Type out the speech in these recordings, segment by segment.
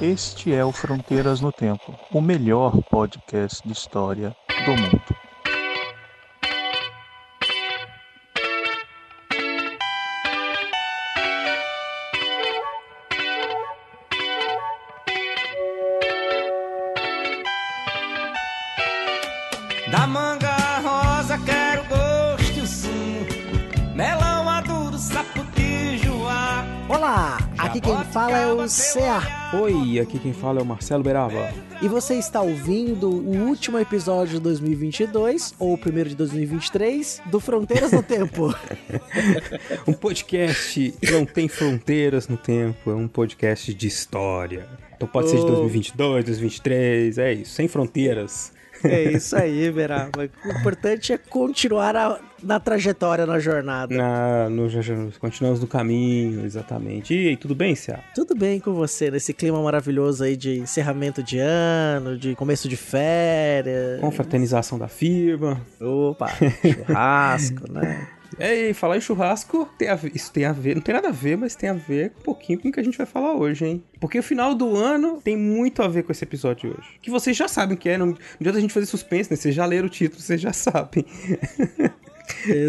Este é o Fronteiras no Tempo, o melhor podcast de história do mundo. Fala é o Cea. Oi, aqui quem fala é o Marcelo Beraba. E você está ouvindo o último episódio de 2022, ou o primeiro de 2023, do Fronteiras no Tempo. um podcast que não tem fronteiras no tempo, é um podcast de história. Então pode ser de Oh. 2022, 2023, é isso, sem fronteiras. É isso aí, Beraba. O importante é continuar a- na trajetória, na jornada. Na, no, continuamos no caminho, exatamente. E aí, tudo bem, Cia? Tudo bem com você nesse clima maravilhoso aí de encerramento de ano, de começo de férias. Confraternização da firma. Opa, churrasco, né? É, e falar em churrasco, tem a ver- isso tem a ver, não tem nada a ver, mas tem a ver um pouquinho com o que a gente vai falar hoje, hein? Porque o final do ano tem muito a ver com esse episódio de hoje. Que vocês já sabem o que é, não, não adianta a gente fazer suspense, né? Vocês já leram o título, vocês já sabem.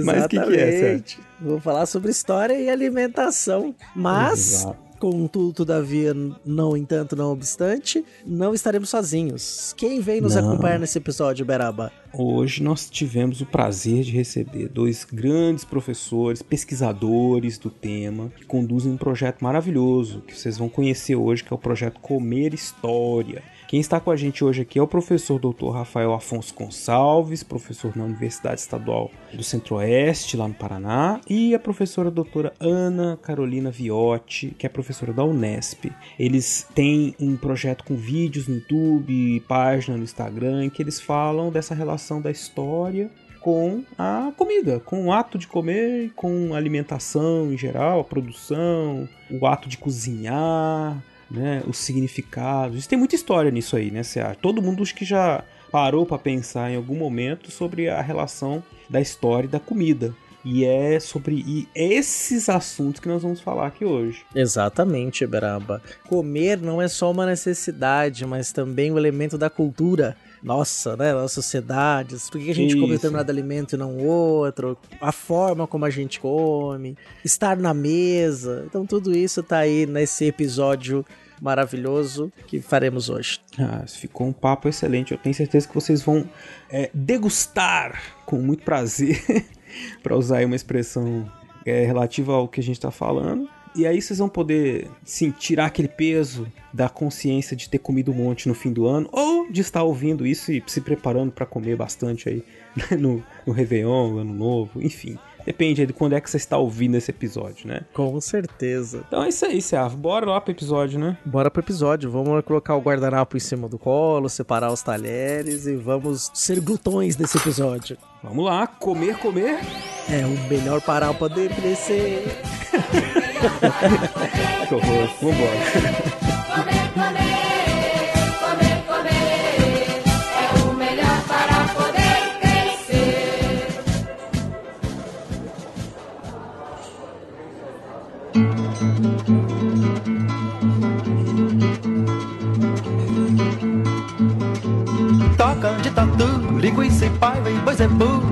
Mas o que, que é? Exatamente. Vou falar sobre história e alimentação. Mas, Exato. contudo, todavia, não entanto, não obstante, não estaremos sozinhos. Quem vem nos Não. acompanhar nesse episódio, Beraba? Hoje nós tivemos o prazer de receber dois grandes professores, pesquisadores do tema, que conduzem um projeto maravilhoso que vocês vão conhecer hoje, que é o projeto Comer História. Quem está com a gente hoje aqui é o professor Dr. Rafael Afonso Gonçalves, professor na Universidade Estadual do Centro-Oeste, lá no Paraná, e a professora doutora Ana Carolina Viotti, que é professora da Unesp. Eles têm um projeto com vídeos no YouTube, página no Instagram, em que eles falam dessa relação da história com a comida, com o ato de comer, com a alimentação em geral, a produção, o ato de cozinhar, né, os significados. Tem muita história nisso aí, né? Todo mundo acho que já parou para pensar em algum momento sobre a relação da história e da comida. E é sobre e esses assuntos que nós vamos falar aqui hoje. Exatamente, Beraba. Comer não é só uma necessidade, mas também um elemento da cultura. Nossa, né? Das sociedades. Por que a gente come Isso. determinado alimento e não outro? A forma como a gente come. Estar na mesa. Então, tudo isso tá aí nesse episódio maravilhoso que faremos hoje. Ah, ficou um papo excelente. Eu tenho certeza que vocês vão é, degustar com muito prazer, para usar aí uma expressão é, relativa ao que a gente está falando. E aí vocês vão poder sim, tirar aquele peso da consciência de ter comido um monte no fim do ano, ou de estar ouvindo isso e se preparando para comer bastante aí no, no Réveillon, no Ano Novo, enfim. Depende aí de quando é que você está ouvindo esse episódio, né? Com certeza. Então é isso aí, Seaf. Bora lá pro episódio, né? Bora pro episódio. Vamos colocar o guardanapo em cima do colo, separar os talheres e vamos ser glutões desse episódio. Vamos lá, comer, comer. É o melhor para poder crescer. Que horror. Vambora. Comer, comer, comer, comer é o melhor para poder crescer. Toca de tatu, linguiça e paiva e boi zebu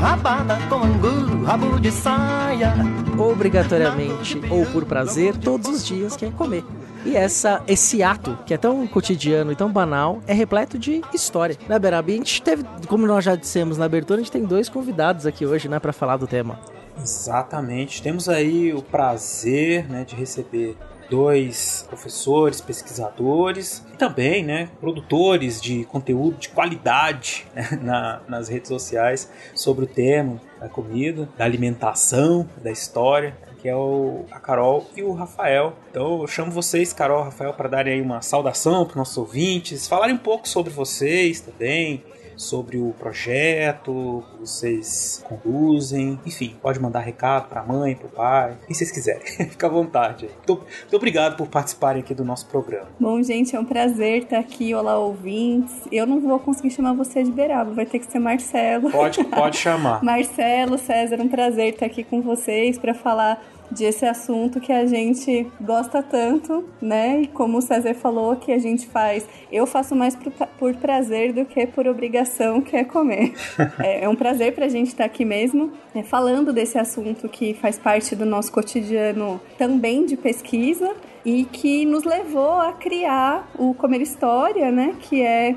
Rabada com angu, rabo de saia Obrigatoriamente ou por prazer, todos os dias quer comer. E essa, esse ato, que é tão cotidiano e tão banal, é repleto de história. Né, Berabi? A gente teve, como nós já dissemos na abertura, a gente tem dois convidados aqui hoje, né, para falar do tema. Exatamente. Temos aí o prazer né, de receber dois professores, pesquisadores e também né, produtores de conteúdo de qualidade né, na- nas redes sociais sobre o tema da comida, da alimentação, da história. que é o, a Carol e o Rafael. Então eu chamo vocês, Carol e Rafael, para darem aí uma saudação para nossos ouvintes, falarem um pouco sobre vocês também, sobre o projeto que vocês conduzem. Enfim, pode mandar recado pra mãe, pro pai, quem vocês quiserem. Fica à vontade. Muito, muito obrigado por participarem aqui do nosso programa. Bom, gente, é um prazer estar aqui. Olá, ouvintes. Eu não vou conseguir chamar você de Beraba, vai ter que ser Marcelo. Pode, pode chamar. Marcelo, César, um prazer estar aqui com vocês para falar desse assunto que a gente gosta tanto, né? E como o César falou, que a gente faz. Eu faço mais por, por prazer do que por obrigação, que é comer. é, é um prazer pra gente estar aqui mesmo, né, falando desse assunto que faz parte do nosso cotidiano também de pesquisa e que nos levou a criar o Comer História, né? Que é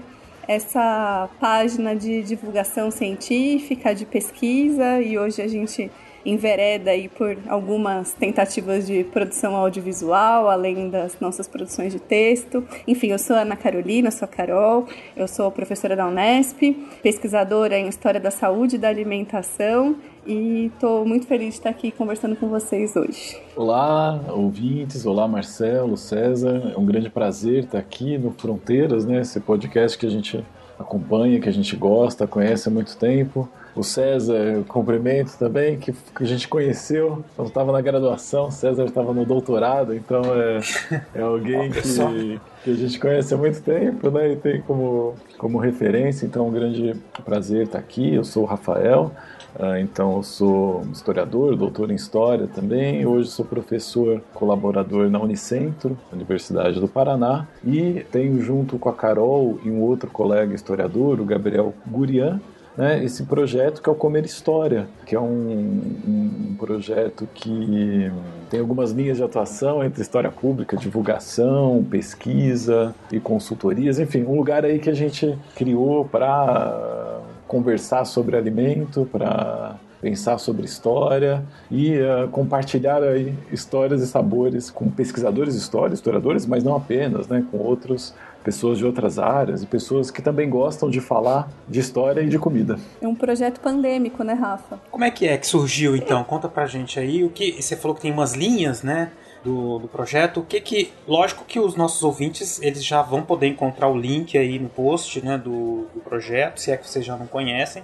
essa página de divulgação científica, de pesquisa, e hoje a gente envereda aí por algumas tentativas de produção audiovisual, além das nossas produções de texto. Enfim, eu sou Ana Carolina, sou a Carol, eu sou professora da Unesp, pesquisadora em História da Saúde e da Alimentação e estou muito feliz de estar aqui conversando com vocês hoje. Olá, ouvintes. Olá, Marcelo, César. É um grande prazer estar aqui no Fronteiras, né? Esse podcast que a gente acompanha, que a gente gosta, conhece há muito tempo. O César, eu cumprimento também, que, que a gente conheceu quando estava na graduação. O César estava no doutorado, então é, é alguém que, que a gente conhece há muito tempo, né? E tem como, como referência. Então é um grande prazer estar aqui. Eu sou o Rafael. Ah, então, eu sou historiador, doutor em História também. Hoje sou professor colaborador na Unicentro, Universidade do Paraná. E tenho junto com a Carol e um outro colega historiador, o Gabriel Gurian, né, esse projeto que é o Comer História, que é um, um projeto que tem algumas linhas de atuação entre história pública, divulgação, pesquisa e consultorias, enfim, um lugar aí que a gente criou para conversar sobre alimento, para pensar sobre história e uh, compartilhar aí histórias e sabores com pesquisadores de história, historiadores, mas não apenas, né, com outros pessoas de outras áreas e pessoas que também gostam de falar de história e de comida. É um projeto pandêmico, né, Rafa? Como é que é que surgiu então? Conta pra gente aí o que você falou que tem umas linhas, né? Do, do projeto, o que que, lógico que os nossos ouvintes, eles já vão poder encontrar o link aí no post, né, do, do projeto, se é que vocês já não conhecem,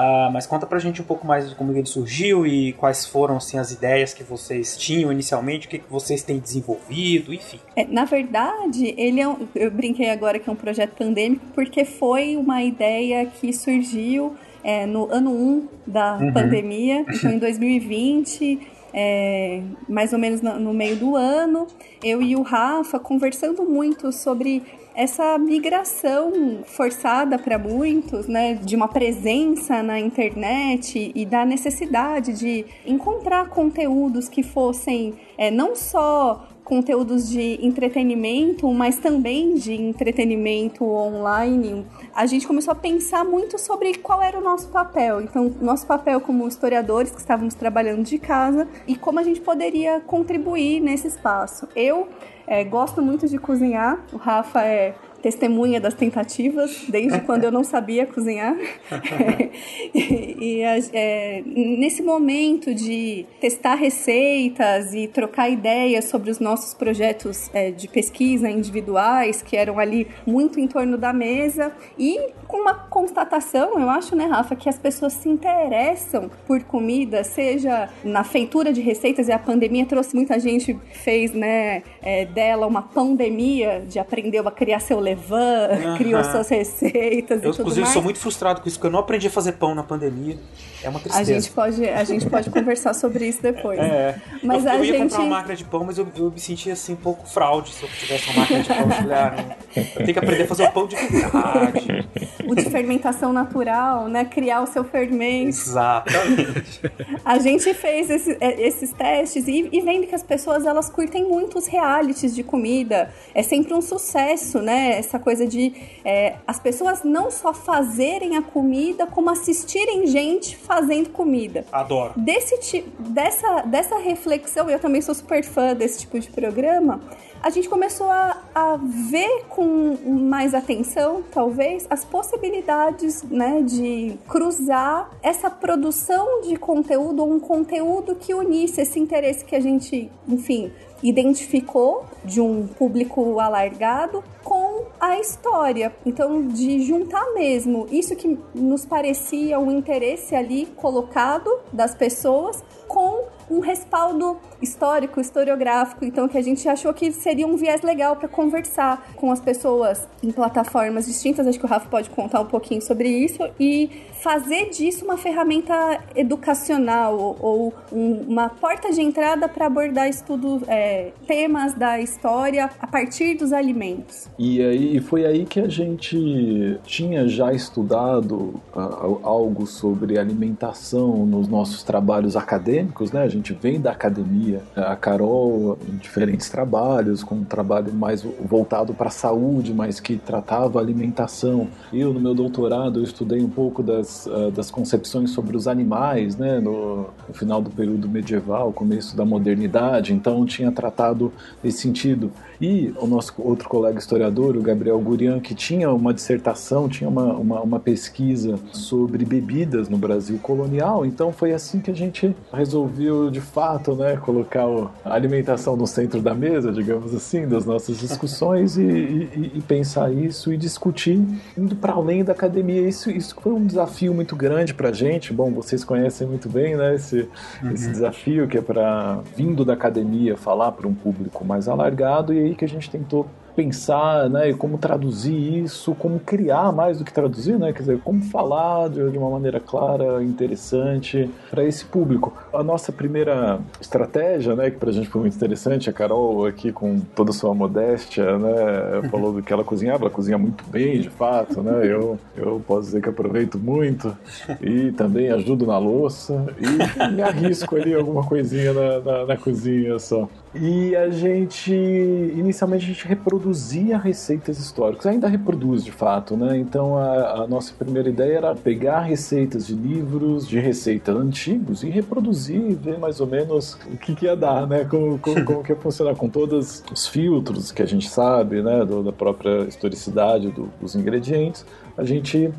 Ah, mas conta pra gente um pouco mais de como ele surgiu e quais foram, assim, as ideias que vocês tinham inicialmente, o que que vocês têm desenvolvido, enfim. É, na verdade, ele é um, eu brinquei agora que é um projeto pandêmico porque foi uma ideia que surgiu é, no ano 1 da Uhum. pandemia, então em 2020, é, mais ou menos no, no meio do ano, eu e o Rafa conversando muito sobre essa migração forçada para muitos, né, de uma presença na internet e da necessidade de encontrar conteúdos que fossem é, não só conteúdos de entretenimento, mas também de entretenimento online, a gente começou a pensar muito sobre qual era o nosso papel. Então, nosso papel como historiadores que estávamos trabalhando de casa e como a gente poderia contribuir nesse espaço. Eu é, gosto muito de cozinhar, o Rafa é testemunha das tentativas, desde quando eu não sabia cozinhar. e e, é, nesse momento de testar receitas e trocar ideias sobre os nossos projetos é, de pesquisa individuais, que eram ali muito em torno da mesa, e com uma constatação, eu acho, né, Rafa, que as pessoas se interessam por comida, seja na feitura de receitas, e a pandemia trouxe muita gente, fez né, é, dela uma pandemia de aprender a criar seu levain, Aham. criou suas receitas Eu, e tudo inclusive, mais. sou muito frustrado com isso, porque eu não aprendi a fazer pão na pandemia. É uma A tristeza. gente pode, a gente pode conversar sobre isso depois. É. Mas eu, a eu ia gente comprar uma máquina de pão, mas eu, eu me sentia assim um pouco fraude se eu tivesse uma máquina de pão. Eu não. Eu tenho que aprender a fazer o pão de verdade. o de fermentação natural, né, criar o seu fermento. Exatamente. A gente fez esse- é, esses testes e, e vendo que as pessoas elas curtem muito os realities de comida. É sempre um sucesso, né? Essa coisa de é, as pessoas não só fazerem a comida, como assistirem gente fazendo comida. Adoro. Desse ti- dessa, dessa reflexão, eu também sou super fã desse tipo de programa, a gente começou a, a ver com mais atenção, talvez, as possibilidades né, de cruzar essa produção de conteúdo ou um conteúdo que unisse esse interesse que a gente, enfim, identificou de um público alargado com a história. Então, de juntar mesmo isso que nos parecia um interesse ali colocado das pessoas com um respaldo histórico, historiográfico, então que a gente achou que seria um viés legal para conversar com as pessoas em plataformas distintas. Acho que o Rafa pode contar um pouquinho sobre isso e fazer disso uma ferramenta educacional ou, um- uma porta de entrada para abordar estudos, é, temas da história a partir dos alimentos. E aí foi aí que a gente tinha já estudado ah, algo sobre alimentação nos nossos trabalhos acadêmicos, né? A gente vem da academia, a Carol em diferentes trabalhos, com um trabalho mais voltado para a saúde, mas que tratava alimentação. Eu no meu doutorado eu estudei um pouco das, ah, das concepções sobre os animais, né? No, no final do período medieval, começo da modernidade, então tinha tratado nesse sentido. E o nosso outro colega historiador, o Gabriel Gurian, que tinha uma dissertação, tinha uma, uma, uma pesquisa sobre bebidas no Brasil colonial, então foi assim que a gente resolveu, de fato, né, colocar a alimentação no centro da mesa, digamos assim, das nossas discussões e, e- e pensar isso e discutir indo para além da academia. Isso, isso foi um desafio muito grande para a gente. Bom, vocês conhecem muito bem né, esse, esse desafio que é para, vindo da academia, falar para um público mais alargado e aí que a gente tentou pensar, né, e como traduzir isso, como criar mais do que traduzir, né, quer dizer, como falar de, de uma maneira clara, interessante para esse público. A nossa primeira estratégia, né, que pra gente foi muito interessante, a Carol aqui com toda a sua modéstia, né, falou do que ela cozinhava, ela cozinha muito bem, de fato, né, eu, eu posso dizer que aproveito muito e também ajudo na louça e me arrisco ali alguma coisinha na, na, na cozinha só. E a gente, inicialmente, a gente reproduzia receitas históricas, ainda reproduz de fato, né? Então a, a nossa primeira ideia era pegar receitas de livros, de receitas antigos e reproduzir e ver mais ou menos o que, que ia dar, né? Como, como, como que ia funcionar com todos os filtros que a gente sabe, né? Do- da própria historicidade do- dos ingredientes. A gente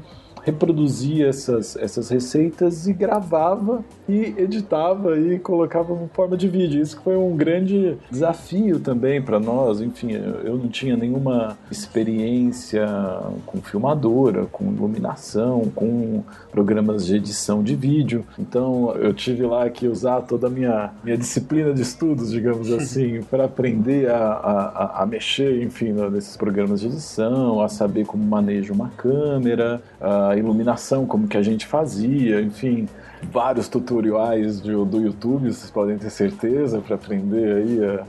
reproduzia essas, essas receitas e gravava e editava e colocava em forma de vídeo. Isso foi um grande desafio também para nós. Enfim, eu não tinha nenhuma experiência com filmadora, com iluminação, com programas de edição de vídeo. Então eu tive lá que usar toda a minha, minha disciplina de estudos, digamos assim, para aprender a, a, a- mexer, enfim, nesses programas de edição, a saber como maneja uma câmera, a iluminação, como que a gente fazia, enfim, vários tutoriais do, do YouTube, vocês podem ter certeza, para aprender aí a,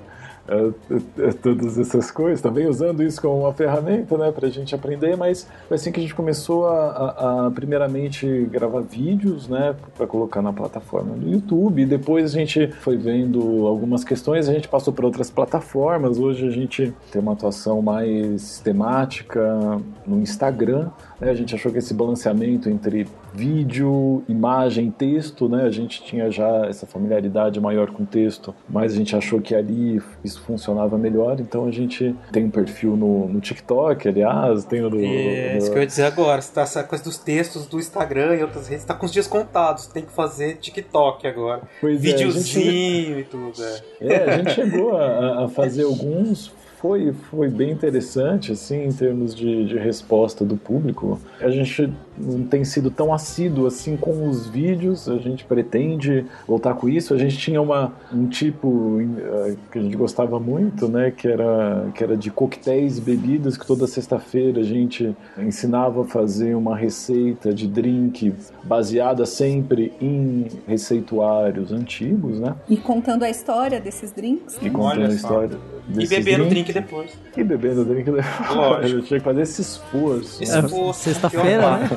todas essas coisas, também usando isso como uma ferramenta, né, para a gente aprender, mas foi assim que a gente começou a, a- primeiramente gravar vídeos, né, para colocar na plataforma do YouTube, e depois a gente foi vendo algumas questões, a gente passou para outras plataformas, hoje a gente tem uma atuação mais sistemática no Instagram, né, a gente achou que esse balanceamento entre vídeo, imagem, texto, né? A gente tinha já essa familiaridade maior com texto, mas a gente achou que ali isso funcionava melhor, então a gente tem um perfil no, no TikTok, aliás, tem o do, É, isso que eu ia dizer agora. Você tá essa coisa dos textos do Instagram e outras redes, tá com os dias contados. Tem que fazer TikTok agora. Pois é, Videozinho e tudo. É. É, a gente chegou a, a fazer alguns. Foi, foi bem interessante, assim, em termos de, de resposta do público. A gente não tem sido tão assíduo assim com os vídeos, a gente pretende voltar com isso. A gente tinha uma, um tipo eh, que a gente gostava muito, né, que era, que era de coquetéis e bebidas, que toda sexta-feira a gente ensinava a fazer uma receita de drink baseada sempre em receituários antigos, né? E contando a história desses drinks. E né? contando a história E bebendo drink depois. E bebendo drink depois. Lógico. Eu tinha que fazer esse esforço. Esse É, esforço, Sexta-feira, né?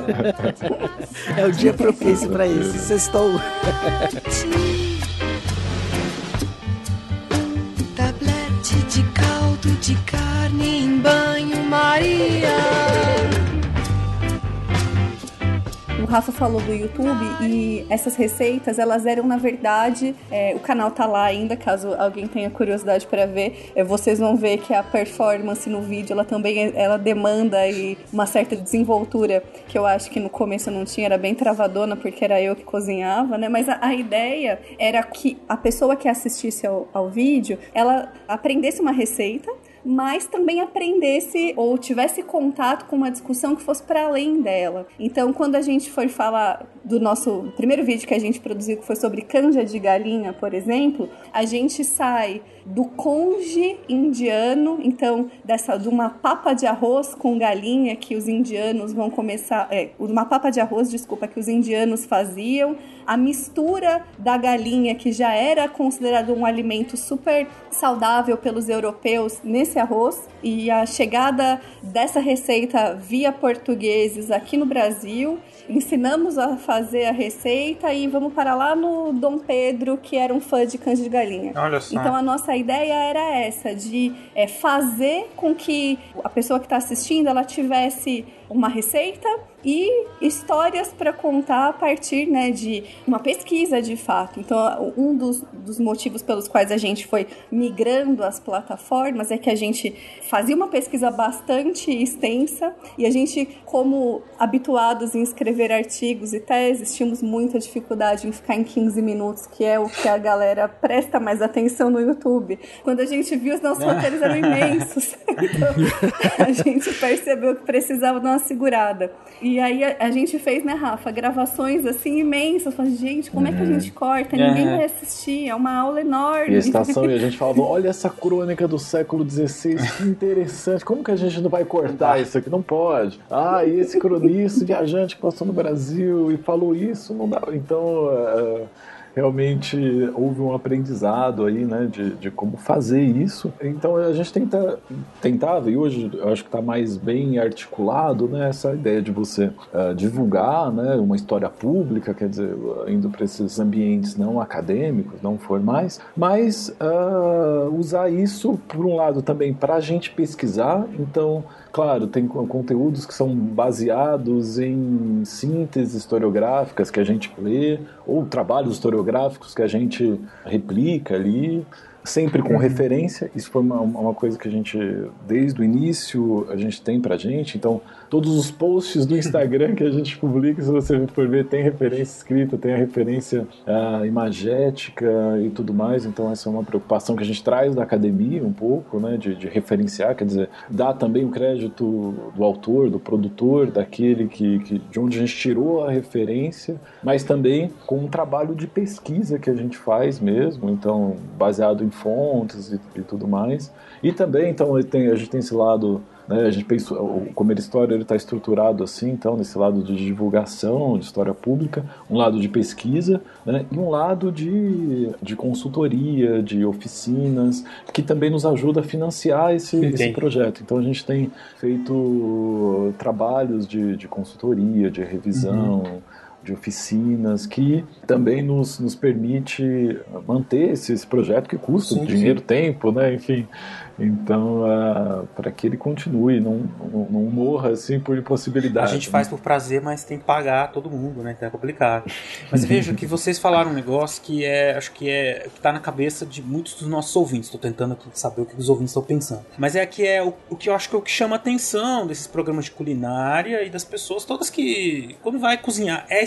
É o dia propício pra isso. Sextou. Tablete de caldo de carne em banho-maria. Rafa falou do YouTube e essas receitas, elas eram, na verdade, é, o canal tá lá ainda, caso alguém tenha curiosidade para ver. É, vocês vão ver que a performance no vídeo, ela também ela demanda aí uma certa desenvoltura que eu acho que no começo não tinha, era bem travadona, porque era eu que cozinhava, né? Mas a, a ideia era que a pessoa que assistisse ao, ao vídeo, ela aprendesse uma receita, mas também aprendesse ou tivesse contato com uma discussão que fosse para além dela. Então, quando a gente for falar do nosso primeiro vídeo que a gente produziu, que foi sobre canja de galinha, por exemplo, a gente sai do conge indiano, então dessa de uma papa de arroz com galinha que os indianos vão começar, é, uma papa de arroz, desculpa, que os indianos faziam, a mistura da galinha que já era considerado um alimento super saudável pelos europeus nesse arroz e a chegada dessa receita via portugueses aqui no Brasil ensinamos a fazer a receita e vamos para lá no Dom Pedro, que era um fã de canja de galinha. Olha só. Então a nossa ideia era essa, de é, fazer com que a pessoa que está assistindo ela tivesse uma receita e histórias para contar a partir né, de uma pesquisa de fato. Então, um dos, dos motivos pelos quais a gente foi migrando as plataformas é que a gente fazia uma pesquisa bastante extensa e a gente, como habituados em escrever artigos e teses, tínhamos muita dificuldade em ficar em 15 minutos, que é o que a galera presta mais atenção no YouTube. Quando a gente viu, os nossos roteiros eram imensos. Então, a gente percebeu que precisava de uma segurada. E aí a, a, gente fez, né, Rafa, gravações assim imensas. Falei, gente, como é que a gente corta? Ninguém vai assistir, é uma aula enorme. E a estação, e a gente falava, olha essa crônica do século XVI, que interessante. Como que a gente não vai cortar isso aqui? Não pode. Ah, e esse cronista viajante que passou no Brasil e falou isso, não dá. Então. Uh, realmente houve um aprendizado aí, né, de, de como fazer isso. Então a gente tenta, tentava, e hoje eu acho que está mais bem articulado, né, essa ideia de você uh, divulgar, né, uma história pública, quer dizer, indo para esses ambientes não acadêmicos, não formais, mas uh, usar isso, por um lado, também para a gente pesquisar, então claro, tem conteúdos que são baseados em sínteses historiográficas que a gente lê, ou trabalhos historiográficos que a gente replica ali, sempre com uhum. referência. Isso foi uma, uma coisa que a gente, desde o início, a gente tem pra gente. Então, todos os posts do Instagram que a gente publica, se você for ver, tem referência escrita, tem a referência uh, imagética e tudo mais. Então essa é uma preocupação que a gente traz da academia um pouco, né, de, de referenciar, quer dizer, dar também o crédito do autor, do produtor, daquele que, que de onde a gente tirou a referência, mas também com um trabalho de pesquisa que a gente faz mesmo, então baseado em fontes e, e tudo mais. E também, então, tem, a gente tem esse lado né? A gente pensa, o Comer História está estruturado assim, então, nesse lado de divulgação, de história pública, um lado de pesquisa né? e um lado de, de consultoria, de oficinas, que também nos ajuda a financiar esse, esse projeto. Então, a gente tem feito trabalhos de, de consultoria, de revisão. Uhum de oficinas que também nos, nos permite manter esse, esse projeto que custa sim, dinheiro, sim. tempo, né? Enfim, então, uh, para que ele continue, não, não, não, morra assim por impossibilidade. A gente faz por prazer, mas tem que pagar todo mundo, né? Então é complicado. Mas veja que vocês falaram um negócio que é, acho que é que tá na cabeça de muitos dos nossos ouvintes. Estou tentando aqui saber o que os ouvintes estão pensando. Mas é que é o, o que eu acho que é o que chama a atenção desses programas de culinária e das pessoas todas que quando vai cozinhar é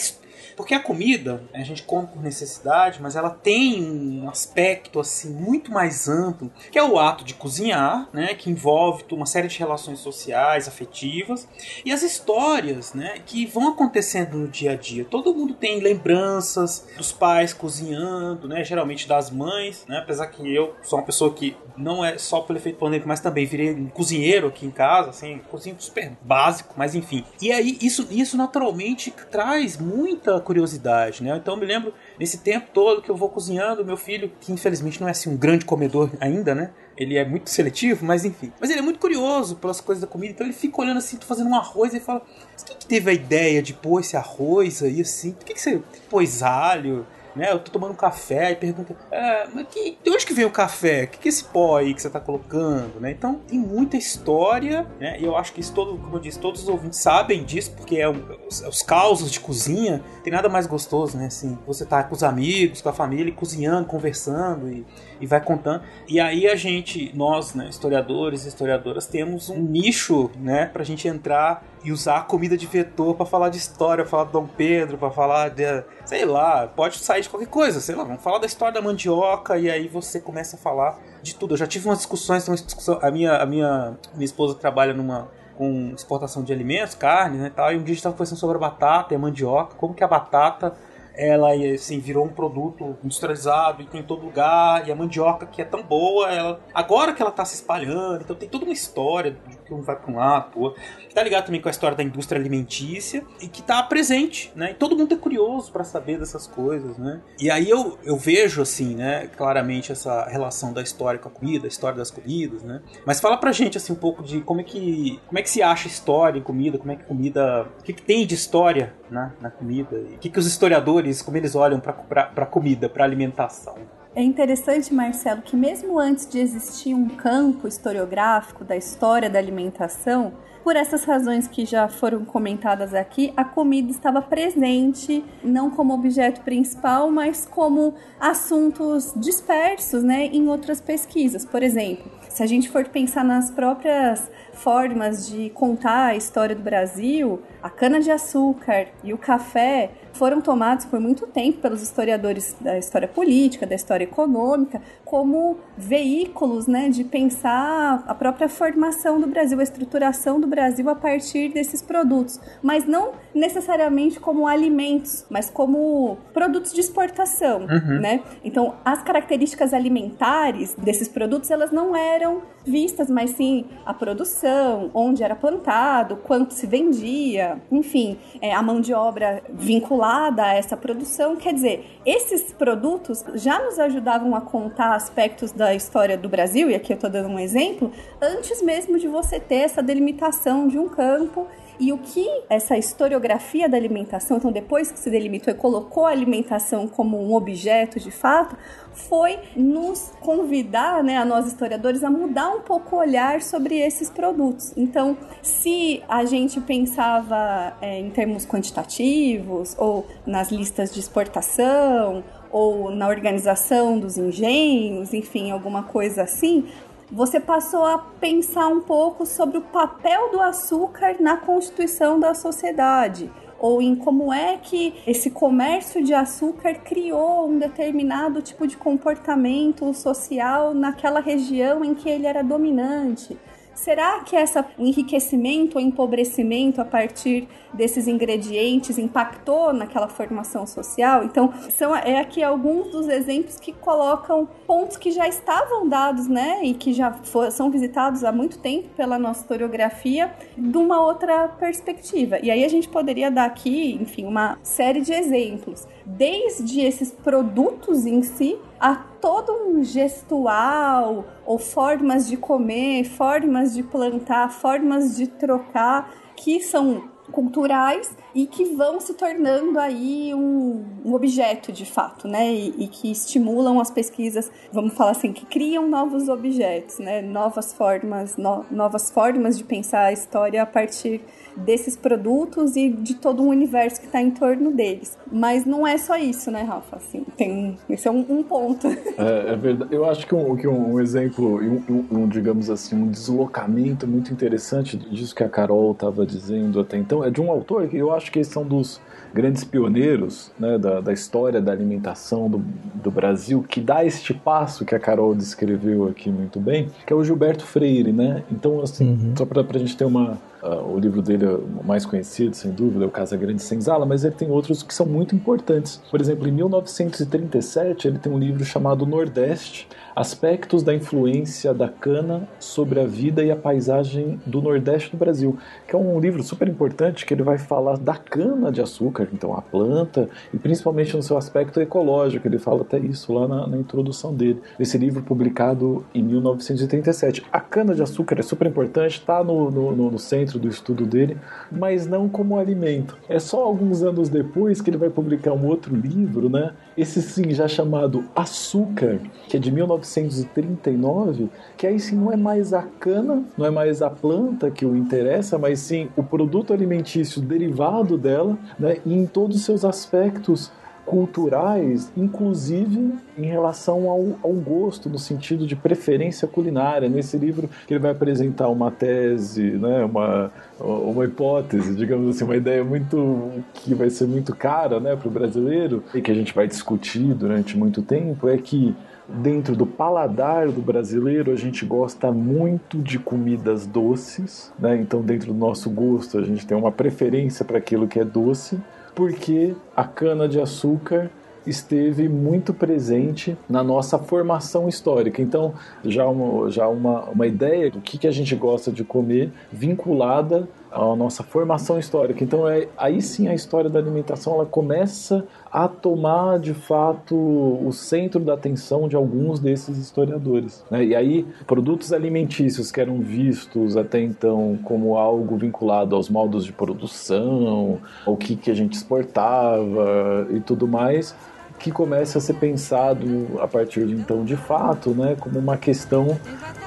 porque a comida, a gente come por necessidade, mas ela tem um aspecto assim muito mais amplo, que é o ato de cozinhar, né, que envolve uma série de relações sociais, afetivas, e as histórias, né, que vão acontecendo no dia a dia. Todo mundo tem lembranças dos pais cozinhando, né, geralmente das mães, né, apesar que eu sou uma pessoa que não é só pelo efeito pandêmico, mas também virei um cozinheiro aqui em casa, assim, cozinho super básico, mas enfim. E aí isso, isso naturalmente traz muita curiosidade, né? Então me lembro nesse tempo todo que eu vou cozinhando, meu filho, que infelizmente não é assim um grande comedor ainda, né? Ele é muito seletivo, mas enfim. Mas ele é muito curioso pelas coisas da comida, então ele fica olhando assim, tô fazendo um arroz e fala: quem que teve a ideia de pôr esse arroz aí assim? Por que, que você pôs alho? Né? Eu tô tomando um café e pergunta, ah, mas que, de onde que veio o café? O que, que é esse pó aí que você tá colocando, né? Então tem muita história, né? E eu acho que isso todo, como eu disse, todos os ouvintes sabem disso, porque é um, os, os causos de cozinha, tem nada mais gostoso, né? Assim, você tá com os amigos, com a família, cozinhando, conversando e, e vai contando. E aí a gente, nós, né, historiadores e historiadoras, temos um nicho, né, pra gente entrar e usar a comida de vetor para falar de história, falar do Dom Pedro, para falar de, sei lá, pode sair de qualquer coisa, sei lá, vamos falar da história da mandioca e aí você começa a falar de tudo. Eu já tive umas discussões, uma discussão, a minha, a minha, minha esposa trabalha numa com exportação de alimentos, carne, né, tal, e um dia a gente estava conversando sobre a batata e a mandioca, como que a batata ela assim, virou um produto industrializado e tem em todo lugar, e a mandioca que é tão boa, ela agora que ela está se espalhando, então tem toda uma história de que um vai para um lado, pro outro. Tá ligado também com a história da indústria alimentícia e que tá presente, né? E todo mundo é curioso para saber dessas coisas, né? E aí eu, eu vejo assim, né, claramente essa relação da história com a comida, a história das comidas, né? Mas fala pra gente assim um pouco de como é que como é que se acha história em comida, como é que comida, o que, que tem de história, né, na comida? O que que os historiadores como eles olham para comida, para alimentação? É interessante, Marcelo, que mesmo antes de existir um campo historiográfico da história da alimentação, por essas razões que já foram comentadas aqui, a comida estava presente, não como objeto principal, mas como assuntos dispersos né, em outras pesquisas. Por exemplo, se a gente for pensar nas próprias formas de contar a história do Brasil, a cana-de-açúcar e o café foram tomados por muito tempo pelos historiadores da história política, da história econômica, como veículos né, de pensar a própria formação do Brasil, a estruturação do Brasil a partir desses produtos, mas não necessariamente como alimentos, mas como produtos de exportação, uhum. né? Então, as características alimentares desses produtos, elas não eram vistas, mas sim a produção, onde era plantado, quanto se vendia, enfim, é, a mão de obra vinculada a essa produção. Quer dizer, esses produtos já nos ajudavam a contar aspectos da história do Brasil, e aqui eu estou dando um exemplo, antes mesmo de você ter essa delimitação de um campo e o que essa historiografia da alimentação, então depois que se delimitou e colocou a alimentação como um objeto de fato, foi nos convidar, né, a nós historiadores, a mudar um pouco o olhar sobre esses produtos. Então, se a gente pensava é, em termos quantitativos ou nas listas de exportação ou na organização dos engenhos, enfim, alguma coisa assim, você passou a pensar um pouco sobre o papel do açúcar na constituição da sociedade ou em como é que esse comércio de açúcar criou um determinado tipo de comportamento social naquela região em que ele era dominante. Será que esse enriquecimento ou empobrecimento a partir desses ingredientes impactou naquela formação social? Então, são é aqui alguns dos exemplos que colocam pontos que já estavam dados, né, e que já for, são visitados há muito tempo pela nossa historiografia, de uma outra perspectiva. E aí a gente poderia dar aqui, enfim, uma série de exemplos, desde esses produtos em si a todo um gestual ou formas de comer, formas de plantar, formas de trocar que são culturais e que vão se tornando aí um, um objeto de fato, né? E, e, que estimulam as pesquisas, vamos falar assim, que criam novos objetos, né? Novas formas, no, novas formas de pensar a história a partir desses produtos e de todo o universo que está em torno deles. Mas não é só isso, né, Rafa? Assim, tem, esse é um, um ponto. É, é, verdade. Eu acho que um, que um, um exemplo, um, um, digamos assim, um deslocamento muito interessante disso que a Carol estava dizendo até então é de um autor que eu acho que eles são dos grandes pioneiros né, da, da, história da alimentação do, do, Brasil, que dá este passo que a Carol descreveu aqui muito bem, que é o Gilberto Freire, né? Então, assim, uhum. só para a gente ter uma, Uh, o livro dele é mais conhecido, sem dúvida, é o Casa Grande Senzala, mas ele tem outros que são muito importantes. Por exemplo, em 1937, ele tem um livro chamado Nordeste, Aspectos da influência da cana sobre a vida e a paisagem do Nordeste do Brasil, que é um livro super importante que ele vai falar da cana de açúcar, então a planta, e principalmente no seu aspecto ecológico, ele fala até isso lá na, na introdução dele. Esse livro publicado em 1937. A cana de açúcar é super importante, está no, no, no, centro do estudo dele, mas não como alimento. É só alguns anos depois que ele vai publicar um outro livro, né? Esse sim já chamado Açúcar, que é de 1939, que aí sim não é mais a cana, não é mais a planta que o interessa, mas sim o produto alimentício derivado dela, né? E em todos os seus aspectos culturais, inclusive em relação ao, ao, gosto, no sentido de preferência culinária. Nesse livro que ele vai apresentar uma tese, né, uma, uma hipótese, digamos assim, uma ideia muito que vai ser muito cara né, para o brasileiro e que a gente vai discutir durante muito tempo, é que dentro do paladar do brasileiro, a gente gosta muito de comidas doces, né? Então, dentro do nosso gosto, a gente tem uma preferência para aquilo que é doce porque a cana-de-açúcar esteve muito presente na nossa formação histórica. Então, já uma, já uma, uma ideia do que, que a gente gosta de comer vinculada à nossa formação histórica. Então, é, aí sim a história da alimentação ela começa a tomar de fato o centro da atenção de alguns desses historiadores. Né? E aí, produtos alimentícios que eram vistos até então como algo vinculado aos modos de produção, ao que, que a gente exportava e tudo mais, que começa a ser pensado a partir de então de fato, né, como uma questão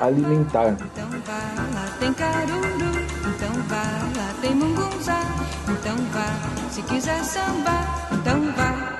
alimentar. Então vá, lá tem caruru, se quiser sambar, então vá.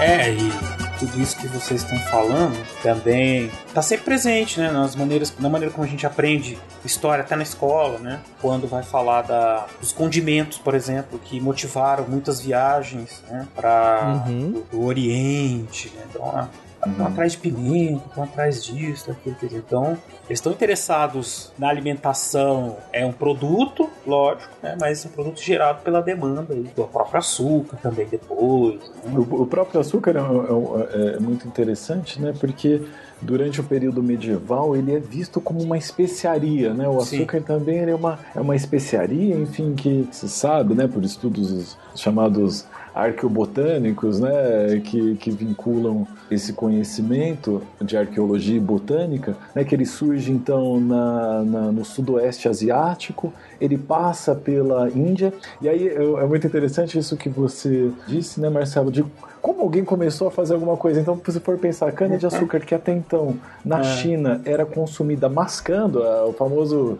É, e tudo isso que vocês estão falando também está sempre presente, né? Nas maneiras, na maneira como a gente aprende história até na escola, né? Quando vai falar da, dos condimentos, por exemplo, que motivaram muitas viagens né? para uhum. o Oriente, né? Então, estão atrás de pimenta, estão atrás disso, daquilo, quer dizer, então eles estão interessados na alimentação, é um produto, lógico, né, mas é um produto gerado pela demanda aí, do próprio açúcar também depois. Né? O, o, próprio açúcar é, é, é, muito interessante, né, porque durante o período medieval ele é visto como uma especiaria, né? O açúcar Sim. também é uma, é uma especiaria, enfim, que se sabe, né, por estudos chamados arqueobotânicos, né, que, que vinculam esse conhecimento de arqueologia e botânica, né, que ele surge então na, na, no sudoeste asiático, ele passa pela Índia, e aí é, é muito interessante isso que você disse, né, Marcelo, de como alguém começou a fazer alguma coisa. Então, se for pensar, cana de açúcar que até então na é. China era consumida mascando, o famoso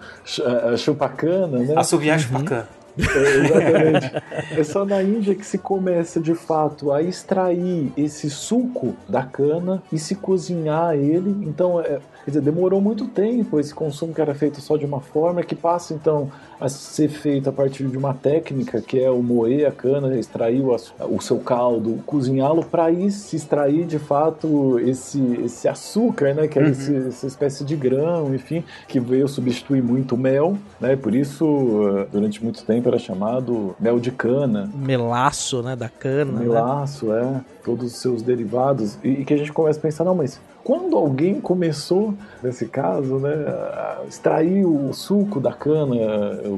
chupacana, né? Assoviar chupacana. É, exatamente. é só na Índia que se começa de fato a extrair esse suco da cana e se cozinhar ele. Então, é, quer dizer, demorou muito tempo esse consumo que era feito só de uma forma, que passa então a ser feito a partir de uma técnica que é o moer a cana, extrair o, o seu caldo, cozinhá-lo para aí se extrair de fato esse, esse açúcar, né, que é uhum. esse, essa espécie de grão, enfim, que veio substituir muito o mel, né? Por isso durante muito tempo era chamado mel de cana. Melaço, né, da cana. Né? Melaço, né? é. Todos os seus derivados. E, e que a gente começa a pensar, não, mas quando alguém começou, nesse caso, né, a extrair o suco da cana,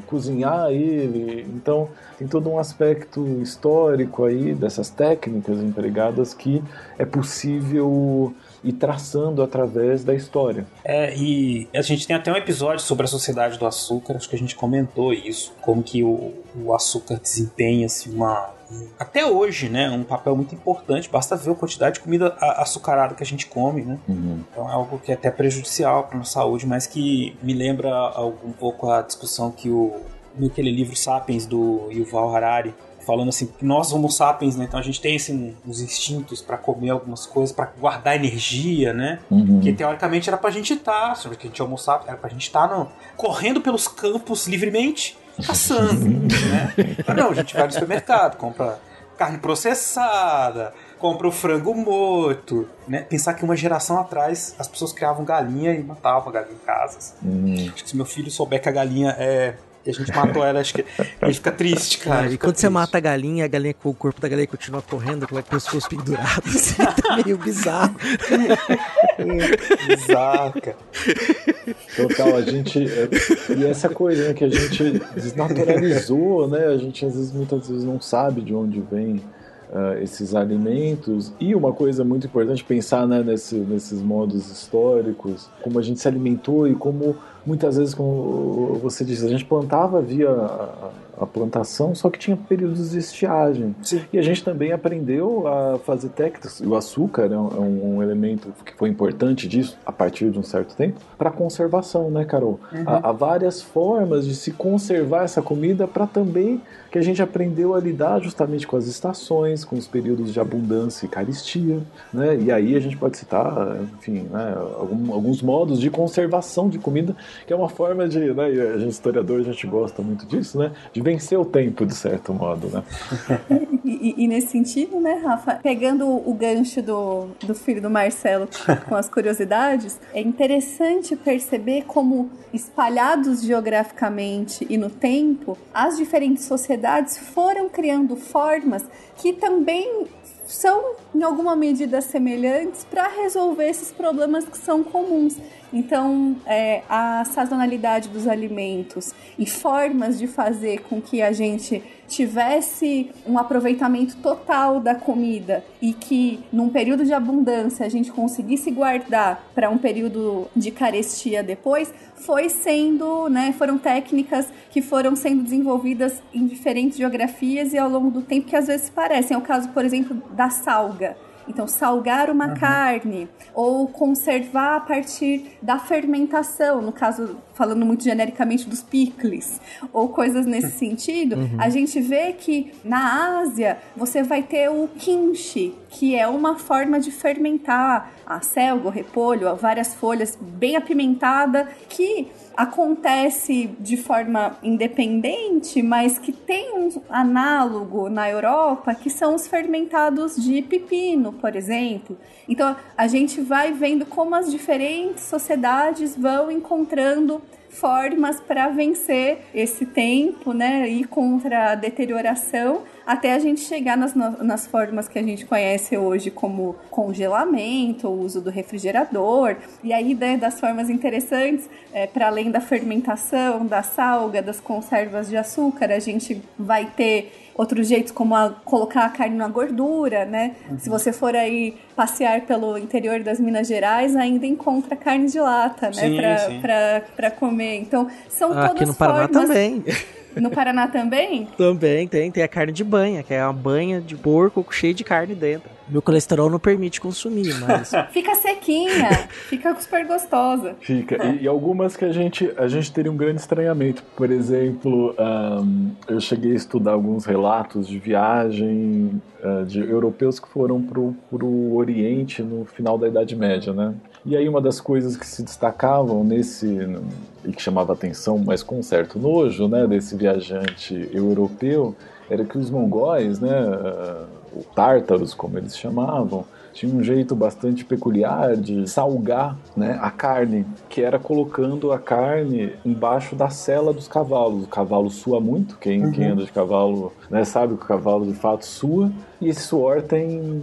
cozinhar ele, então tem todo um aspecto histórico aí dessas técnicas empregadas que é possível ir traçando através da história. É, e a gente tem até um episódio sobre a sociedade do açúcar, acho que a gente comentou isso, como que o, o açúcar desempenha-se uma até hoje, né, um papel muito importante. Basta ver a quantidade de comida açucarada que a gente come, né? Uhum. Então é algo que é até prejudicial para a nossa saúde, mas que me lembra um pouco a discussão que o naquele livro Sapiens do Yuval Harari falando assim que nós homo sapiens, né? Então a gente tem assim uns instintos para comer algumas coisas, para guardar energia, né? Uhum. Que teoricamente era pra gente estar, tá, que a gente é homo sapiens, era pra gente estar tá no, correndo pelos campos livremente caçando, né? Não, a gente vai no supermercado, compra carne processada, compra o frango morto, né? Pensar que uma geração atrás as pessoas criavam galinha e matavam a galinha em casas. Uhum. Acho que se meu filho souber que a galinha é e a gente matou ela, acho que ele fica triste, cara. e quando triste. você mata a galinha, a galinha com o corpo da galinha continua correndo, com o pescoço pendurado, assim, tá meio bizarro. bizarro, cara. Total, a gente. É, e essa coisa né, que a gente desnaturalizou, né? A gente às vezes, muitas vezes, não sabe de onde vem uh, esses alimentos. E uma coisa muito importante pensar né, nesse, nesses modos históricos, como a gente se alimentou e como muitas vezes, como você disse, a gente plantava via a, plantação, só que tinha períodos de estiagem. Sim. E a gente também aprendeu a fazer técnicas. O açúcar é um, um elemento que foi importante disso a partir de um certo tempo para conservação, né, Carol? Uhum. Há, há várias formas de se conservar essa comida para também que a gente aprendeu a lidar justamente com as estações, com os períodos de abundância e caristia, né? E aí a gente pode citar, enfim, né, algum, alguns modos de conservação de comida, que é uma forma de, né, e a gente historiador a gente gosta muito disso, né, de vencer o tempo de certo modo, né? E, e nesse sentido, né, Rafa, pegando o gancho do, do filho do Marcelo com as curiosidades, é interessante perceber como espalhados geograficamente e no tempo, as diferentes sociedades foram criando formas que também são em alguma medida semelhantes para resolver esses problemas que são comuns. Então, é, a sazonalidade dos alimentos e formas de fazer com que a gente tivesse um aproveitamento total da comida e que num período de abundância a gente conseguisse guardar para um período de carestia depois, foi sendo, né, foram técnicas que foram sendo desenvolvidas em diferentes geografias e ao longo do tempo que às vezes se parecem. É o caso, por exemplo, da salga. Então, salgar uma uhum. carne ou conservar a partir da fermentação, no caso, falando muito genericamente dos picles, ou coisas nesse sentido, uhum. a gente vê que na Ásia você vai ter o kimchi, que é uma forma de fermentar a selga, o repolho, várias folhas bem apimentada, que acontece de forma independente, mas que tem um análogo na Europa, que são os fermentados de pepino, por exemplo. Então a gente vai vendo como as diferentes sociedades vão encontrando formas para vencer esse tempo, né, e contra a deterioração, até a gente chegar nas, nas formas que a gente conhece hoje, como congelamento, o uso do refrigerador, e aí né, das formas interessantes, é, para além da fermentação, da salga, das conservas de açúcar, a gente vai ter outros jeitos, como a, colocar a carne na gordura, né? Uhum. Se você for aí passear pelo interior das Minas Gerais, ainda encontra carne de lata, né? Para comer. Então, são ah, todas Aqui no Paraná formas... também. No Paraná também? também tem, tem a carne de banha, que é uma banha de porco cheia de carne dentro. Meu colesterol não permite consumir, mas. fica sequinha, fica super gostosa. Fica. E, e, algumas que a gente, a gente teria um grande estranhamento. Por exemplo, um, eu cheguei a estudar alguns relatos de viagem uh, de europeus que foram pro, pro Oriente no final da Idade Média, né? E aí uma das coisas que se destacavam nesse e que chamava atenção, mas com certo nojo, né, desse viajante europeu, era que os mongóis, né, os tártaros, como eles chamavam, tinha um jeito bastante peculiar de salgar né, a carne, que era colocando a carne embaixo da sela dos cavalos. O cavalo sua muito, quem, uhum. quem anda de cavalo né, sabe que o cavalo de fato sua, e esse suor tem,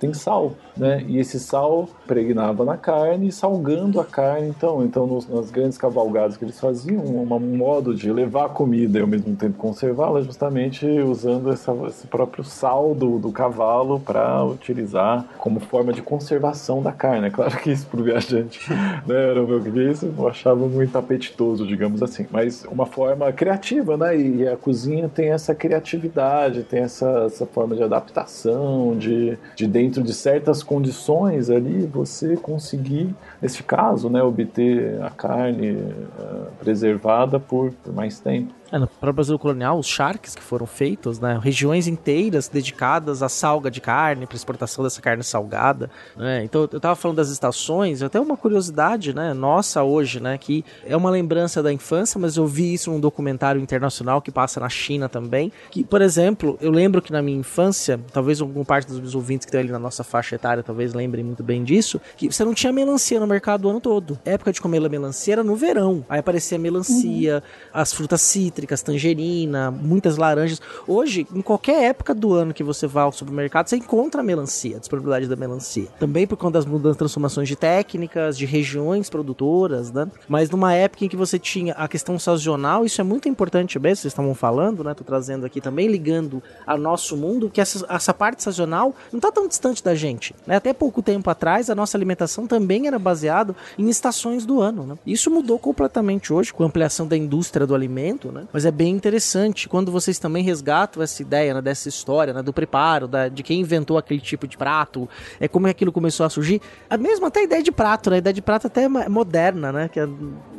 tem sal, né? E esse sal pregnava na carne, salgando a carne. Então, então nos, nas grandes cavalgadas que eles faziam, um, modo de levar a comida e ao mesmo tempo conservá-la, justamente usando essa, esse próprio sal do, do cavalo para utilizar como forma de conservação da carne. É claro que isso para o viajante né, era o meu que isso eu achava muito apetitoso, digamos assim, mas uma forma criativa, né? E a cozinha tem essa criatividade, tem essa, essa forma de adaptar adaptação, de, de dentro de certas condições ali, você conseguir, nesse caso, né, obter a carne uh, preservada por, por mais tempo. É, no próprio Brasil colonial, os charques que foram feitos, né, regiões inteiras dedicadas à salga de carne, para exportação dessa carne salgada. Né? Então, eu estava falando das estações, até uma curiosidade né, nossa hoje, né, que é uma lembrança da infância, mas eu vi isso num documentário internacional que passa na China também. Que, por exemplo, eu lembro que na minha infância, talvez alguma parte dos meus ouvintes que estão ali na nossa faixa etária talvez lembrem muito bem disso, que você não tinha melancia no mercado o ano todo. A época de comer melancia era no verão. Aí aparecia melancia, uhum. as frutas cítricas cítricas, tangerina, muitas laranjas. Hoje, em qualquer época do ano que você vá ao supermercado, você encontra a melancia, a disponibilidade da melancia. Também por conta das mudanças, transformações de técnicas, de regiões produtoras, né? Mas numa época em que você tinha a questão sazonal, isso é muito importante mesmo, vocês estavam falando, né? Tô trazendo aqui também, ligando a nosso mundo, que essa, essa parte sazonal não tá tão distante da gente, né? Até pouco tempo atrás, a nossa alimentação também era baseada em estações do ano, né? Isso mudou completamente hoje com a ampliação da indústria do alimento, né? Mas é bem interessante quando vocês também resgatam essa ideia, né, dessa história, né, do preparo, da, de quem inventou aquele tipo de prato, é como é aquilo começou a surgir. A mesma até a ideia de prato, né? A ideia de prato até moderna, né? Que é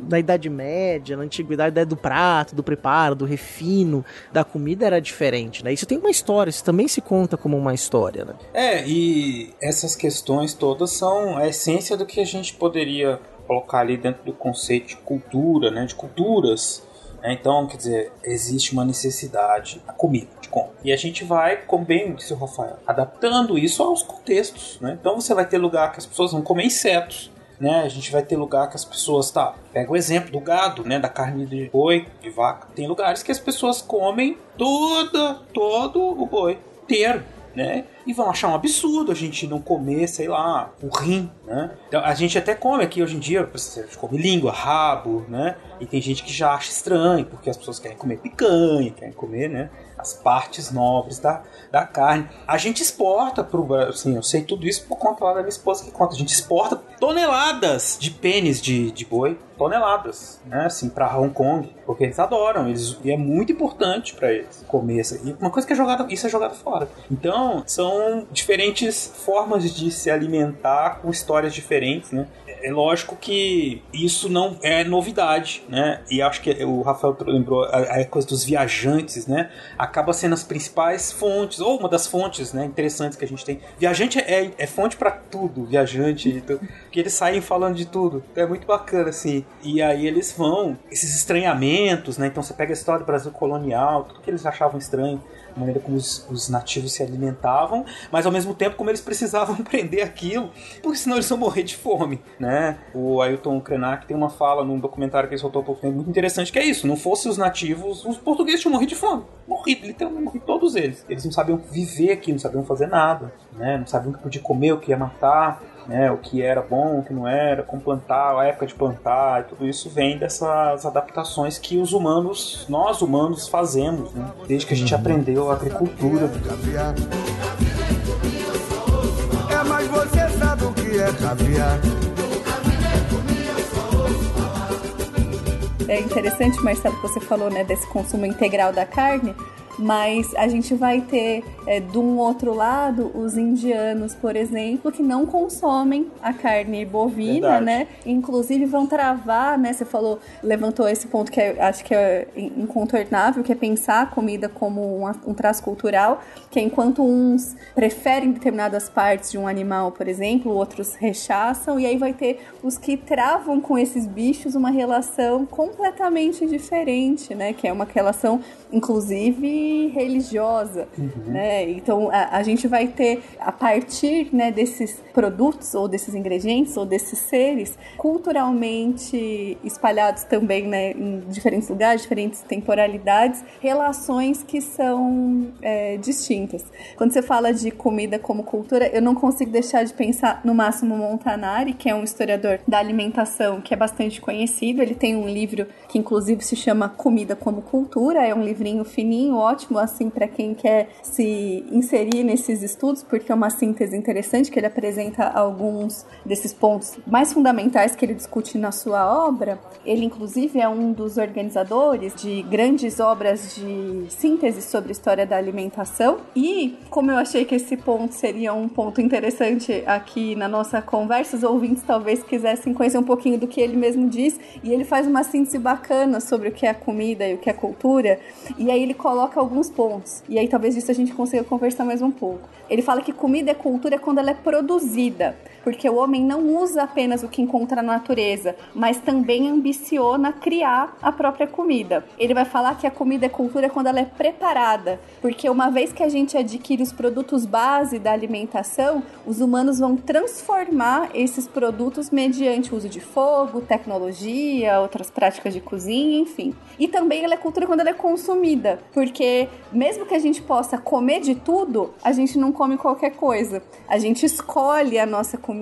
na Idade Média, na Antiguidade, a ideia do prato, do preparo, do refino, da comida era diferente, né? Isso tem uma história, isso também se conta como uma história, né? É, e essas questões todas são a essência do que a gente poderia colocar ali dentro do conceito de cultura, né? De culturas. Né? Então, quer dizer, existe uma necessidade, a comida, de compra. E a gente vai, como bem disse o Rafael, adaptando isso aos contextos, né? Então você vai ter lugar que as pessoas vão comer insetos, né? A gente vai ter lugar que as pessoas, tá, pega o exemplo do gado, né, da carne de boi, de vaca. Tem lugares que as pessoas comem toda, todo o boi inteiro, né? E vão achar um absurdo a gente não comer, sei lá, o rim, né? Então, a gente até come aqui hoje em dia, gente come língua, rabo, né? E tem gente que já acha estranho, porque as pessoas querem comer picanha, querem comer, né? As partes nobres da, da carne. A gente exporta pro Brasil, assim, eu sei tudo isso por conta lá da minha esposa que conta. A gente exporta toneladas de pênis de, de boi, toneladas, né? Assim, pra Hong Kong, porque eles adoram, eles, e é muito importante para eles comer isso. E uma coisa que é jogada, isso é jogada fora. Então, são diferentes formas de se alimentar com histórias diferentes, né? É lógico que isso não é novidade, né? E acho que o Rafael lembrou a, coisa dos viajantes, né? Acaba sendo as principais fontes, ou uma das fontes, né? Interessantes que a gente tem. Viajante é, é fonte para tudo, viajante, então, que eles saem falando de tudo. É muito bacana, assim. E aí eles vão, esses estranhamentos, né? Então você pega a história do Brasil colonial, tudo que eles achavam estranho maneira como os, os, nativos se alimentavam, mas ao mesmo tempo como eles precisavam aprender aquilo, porque senão eles iam morrer de fome, né? O Ailton Krenak tem uma fala num documentário que ele soltou há pouco tempo muito interessante, que é isso, não fosse os nativos, os portugueses tinham morrido de fome. Morrido, literalmente morrido todos eles. Eles não sabiam viver aqui, não sabiam fazer nada, né? Não sabiam o que podia comer, o que ia matar né, o que era bom, o que não era, como plantar, a época de plantar, e tudo isso vem dessas adaptações que os humanos, nós humanos, fazemos, né, desde que a gente aprendeu a agricultura. É, mas você sabe o que é caviar. É interessante, Marcelo, que você falou né, desse consumo integral da carne, mas a gente vai ter é, de um outro lado os indianos, por exemplo, que não consomem a carne bovina, Verdade. né? Inclusive vão travar, né? Você falou, levantou esse ponto que é, acho que é incontornável, que é pensar a comida como um, um traço cultural, que é enquanto uns preferem determinadas partes de um animal, por exemplo, outros rechaçam, e aí vai ter os que travam com esses bichos uma relação completamente diferente, né? Que é uma relação, inclusive religiosa, uhum. né? Então a, a, gente vai ter a partir né, desses produtos ou desses ingredientes ou desses seres culturalmente espalhados também, né, em diferentes lugares, diferentes temporalidades, relações que são é, distintas. Quando você fala de comida como cultura, eu não consigo deixar de pensar no Máximo Montanari, que é um historiador da alimentação que é bastante conhecido. Ele tem um livro que inclusive se chama Comida como Cultura, é um livrinho fininho, ótimo ótimo assim para quem quer se inserir nesses estudos, porque é uma síntese interessante que ele apresenta alguns desses pontos mais fundamentais que ele discute na sua obra. Ele inclusive é um dos organizadores de grandes obras de síntese sobre a história da alimentação e como eu achei que esse ponto seria um ponto interessante aqui na nossa conversa, os ouvintes talvez quisessem conhecer um pouquinho do que ele mesmo diz e ele faz uma síntese bacana sobre o que é comida e o que é cultura e aí ele coloca alguns pontos. E aí talvez disso a gente consiga conversar mais um pouco. Ele fala que comida é cultura quando ela é produzida. Porque o homem não usa apenas o que encontra na natureza, mas também ambiciona criar a própria comida. Ele vai falar que a comida é cultura quando ela é preparada, porque uma vez que a gente adquire os produtos base da alimentação, os humanos vão transformar esses produtos mediante o uso de fogo, tecnologia, outras práticas de cozinha, enfim. E também ela é cultura quando ela é consumida, porque mesmo que a gente possa comer de tudo, a gente não come qualquer coisa. A gente escolhe a nossa comida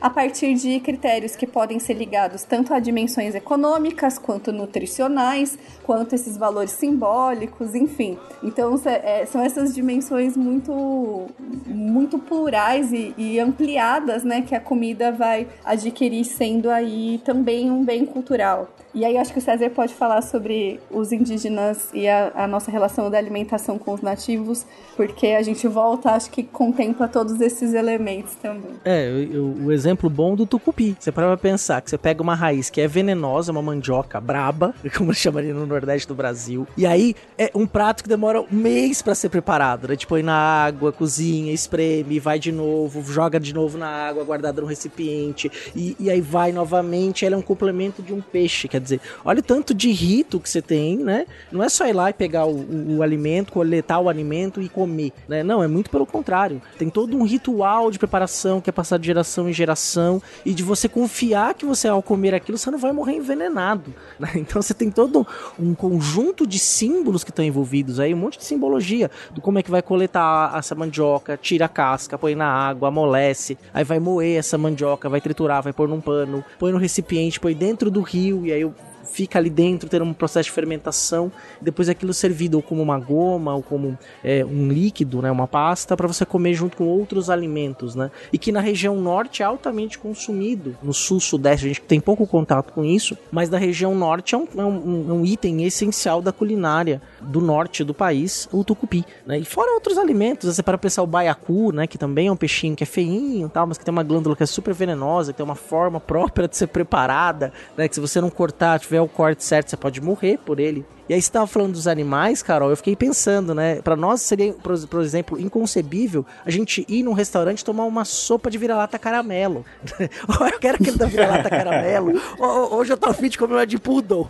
a partir de critérios que podem ser ligados tanto a dimensões econômicas, quanto nutricionais, quanto esses valores simbólicos, enfim. Então é, são essas dimensões muito, muito plurais e, e ampliadas, né, que a comida vai adquirir sendo aí também um bem cultural. E aí acho que o César pode falar sobre os indígenas e a, a, nossa relação da alimentação com os nativos, porque a gente volta, acho que contempla todos esses elementos também. É, o, o exemplo bom do tucupi. Você para pensar que você pega uma raiz que é venenosa, uma mandioca braba, como chamaria no Nordeste do Brasil, e aí é um prato que demora um mês para ser preparado, né? Tipo, põe na água, cozinha, espreme, vai de novo, joga de novo na água, guardada no recipiente, e, e aí vai novamente. Ela é um complemento de um peixe, quer dizer, olha o tanto de rito que você tem, né? Não é só ir lá e pegar o, o, o alimento, coletar o alimento e comer, né? Não, é muito pelo contrário. Tem todo um ritual de preparação que é passado de geração em geração e de você confiar que você, ao comer aquilo, você não vai morrer envenenado. Né? Então você tem todo um conjunto de símbolos que estão envolvidos aí, um monte de simbologia do como é que vai coletar essa mandioca, tira a casca, põe na água, amolece, aí vai moer essa mandioca, vai triturar, vai pôr num pano, põe no recipiente, põe dentro do rio e aí fica ali dentro, tendo um processo de fermentação, depois aquilo servido ou como uma goma ou como é, um líquido, né, uma pasta, para você comer junto com outros alimentos, né? E que na região norte é altamente consumido. No sul, sudeste, a gente tem pouco contato com isso, mas na região norte é um, é um, um item essencial da culinária do norte do país, o tucupi, né? E fora outros alimentos, você para pensar o baiacu, né, que também é um peixinho que é feinho, tal, mas que tem uma glândula que é super venenosa, que tem uma forma própria de ser preparada, né, que se você não cortar, tiver o corte certo, você pode morrer por ele. E aí você tava falando dos animais, Carol, eu fiquei pensando, né? Para nós seria, por, exemplo, inconcebível a gente ir num restaurante tomar uma sopa de vira-lata caramelo. ou eu quero aquele da vira-lata caramelo. ou, hoje eu tô afim de comer uma de poodle.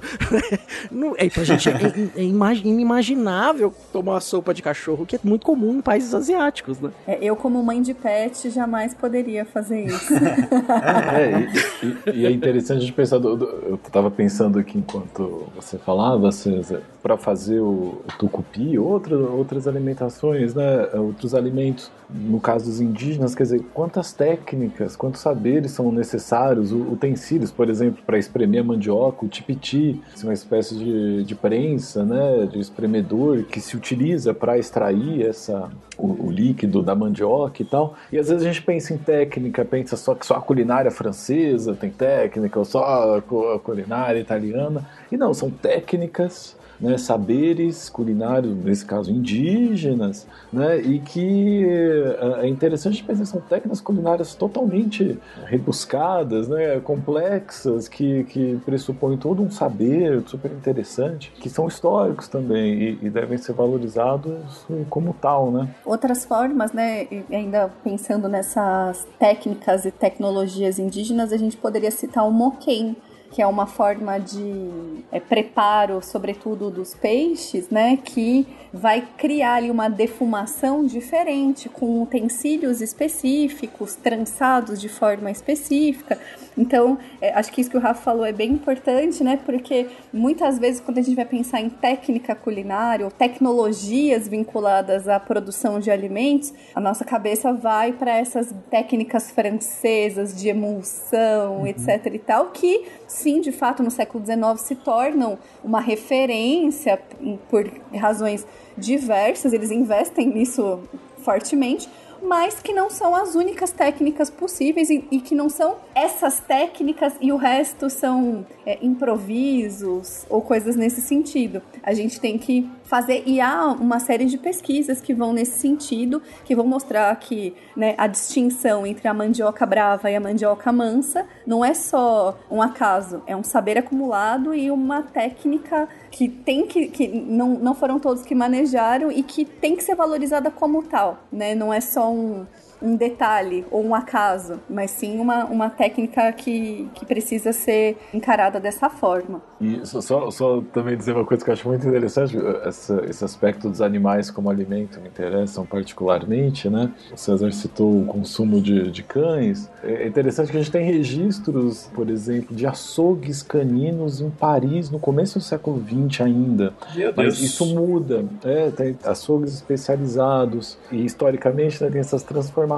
Não, é, pra gente é, é, é inimaginável tomar uma sopa de cachorro, que é muito comum em países asiáticos, né? É, eu, como mãe de pet, jamais poderia fazer isso. é, e, e, e, é interessante a gente pensar. Do, do, eu tava pensando aqui enquanto você falava, César para fazer o, tucupi, outra, outras alimentações, né, outros alimentos. No caso dos indígenas, quer dizer, quantas técnicas, quantos saberes são necessários, utensílios, por exemplo, para espremer a mandioca, o tipiti, uma espécie de, de prensa, né, de espremedor que se utiliza para extrair essa, o, o, líquido da mandioca e tal. E às vezes a gente pensa em técnica, pensa só que só a culinária francesa tem técnica, ou só a culinária italiana. E não, são técnicas né, saberes culinários, nesse caso indígenas, né, e que é, é interessante pensar são técnicas culinárias totalmente rebuscadas, né, complexas, que, que pressupõem todo um saber super interessante, que são históricos também e, e devem ser valorizados como tal, né? Outras formas, né, ainda pensando nessas técnicas e tecnologias indígenas, a gente poderia citar o moquém, que é uma forma de é, preparo, sobretudo dos peixes, né, que vai criar ali uma defumação diferente, com utensílios específicos, trançados de forma específica. Então, é, acho que isso que o Rafa falou é bem importante, né? Porque muitas vezes, quando a gente vai pensar em técnica culinária ou tecnologias vinculadas à produção de alimentos, a nossa cabeça vai para essas técnicas francesas de emulsão, uhum. etc. e tal, que sim, de fato, no século XIX se tornam uma referência por razões diversas, eles investem nisso fortemente, mas que não são as únicas técnicas possíveis e, e que não são essas técnicas e o resto são é, improvisos ou coisas nesse sentido. A gente tem que fazer, e há uma série de pesquisas que vão nesse sentido, que vão mostrar que né, a distinção entre a mandioca brava e a mandioca mansa não é só um acaso, é um saber acumulado e uma técnica que tem que, que não, não foram todos que manejaram e que tem que ser valorizada como tal, né? Não é só um, um detalhe ou um acaso, mas sim uma, uma técnica que, que precisa ser encarada dessa forma. E só, só, só também dizer uma coisa que eu acho muito interessante, essa, esse aspecto dos animais como alimento me interessam particularmente, né? O César citou o consumo de, de cães. É interessante que a gente tem registros, por exemplo, de açougues caninos em Paris no começo do século XX ainda. Meu Mas Deus. isso muda. É, tem açougues especializados e historicamente né, tem essas transformações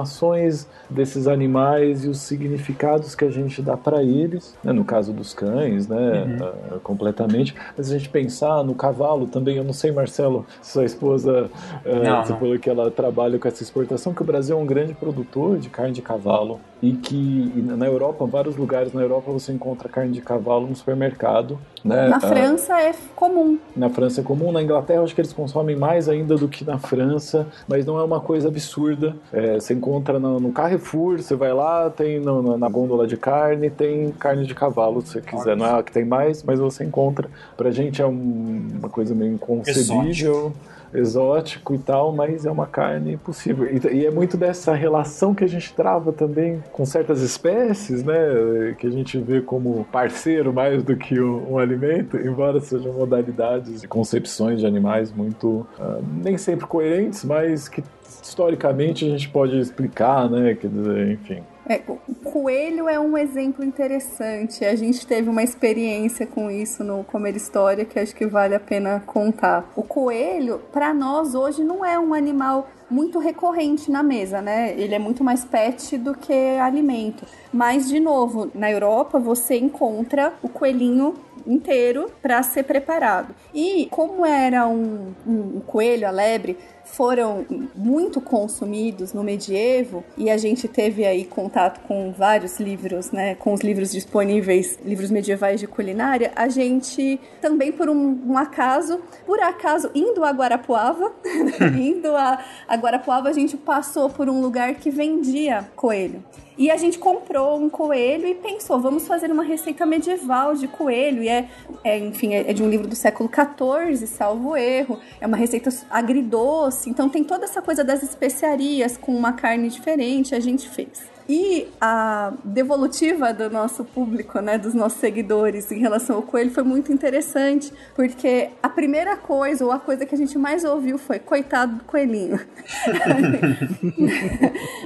desses animais e os significados que a gente dá para eles, né, no caso dos cães, né, Uhum. ah, completamente. Mas a gente pensar no cavalo também, eu não sei, Marcelo, se sua esposa, ah, Não, você não. falou que ela trabalha com essa exportação, que o Brasil é um grande produtor de carne de cavalo e que e na Europa, em vários lugares na Europa você encontra carne de cavalo no supermercado, né? Na Ah, França é comum. na França é comum, na Inglaterra acho que eles consomem mais ainda do que na França, mas não é uma coisa absurda. É, você encontra no, no Carrefour, você vai lá, tem no- no- na gôndola de carne, tem carne de cavalo, se você quiser. Não é a que tem mais, mas você encontra. Pra gente é um- uma coisa meio inconcebível. Exótico e tal, mas é uma carne possível. E, e é muito dessa relação que a gente trava também com certas espécies, né? Que a gente vê como parceiro mais do que um, um alimento, embora sejam modalidades e concepções de animais muito ah, nem sempre coerentes, mas que historicamente a gente pode explicar, né? Quer dizer, enfim. É, o coelho é um exemplo interessante. A gente teve uma experiência com isso no Comer História que acho que vale a pena contar. O coelho, para nós hoje, não é um animal muito recorrente na mesa, né? Ele é muito mais pet do que alimento. Mas, de novo, na Europa você encontra o coelhinho inteiro para ser preparado. E como era um, um, um coelho, a lebre, foram muito consumidos no medievo e a gente teve aí contato com vários livros, né, com os livros disponíveis, livros medievais de culinária, a gente também por um, um acaso, por acaso indo a Guarapuava, indo a, a Guarapuava a gente passou por um lugar que vendia coelho. E a gente comprou um coelho e pensou, vamos fazer uma receita medieval de coelho. E é, é enfim, é de um livro do século XIV, salvo erro. É uma receita agridoce. Então tem toda essa coisa das especiarias com uma carne diferente. A gente fez. E a devolutiva do nosso público, né, dos nossos seguidores em relação ao coelho foi muito interessante, porque a primeira coisa, ou a coisa que a gente mais ouviu foi coitado do coelhinho.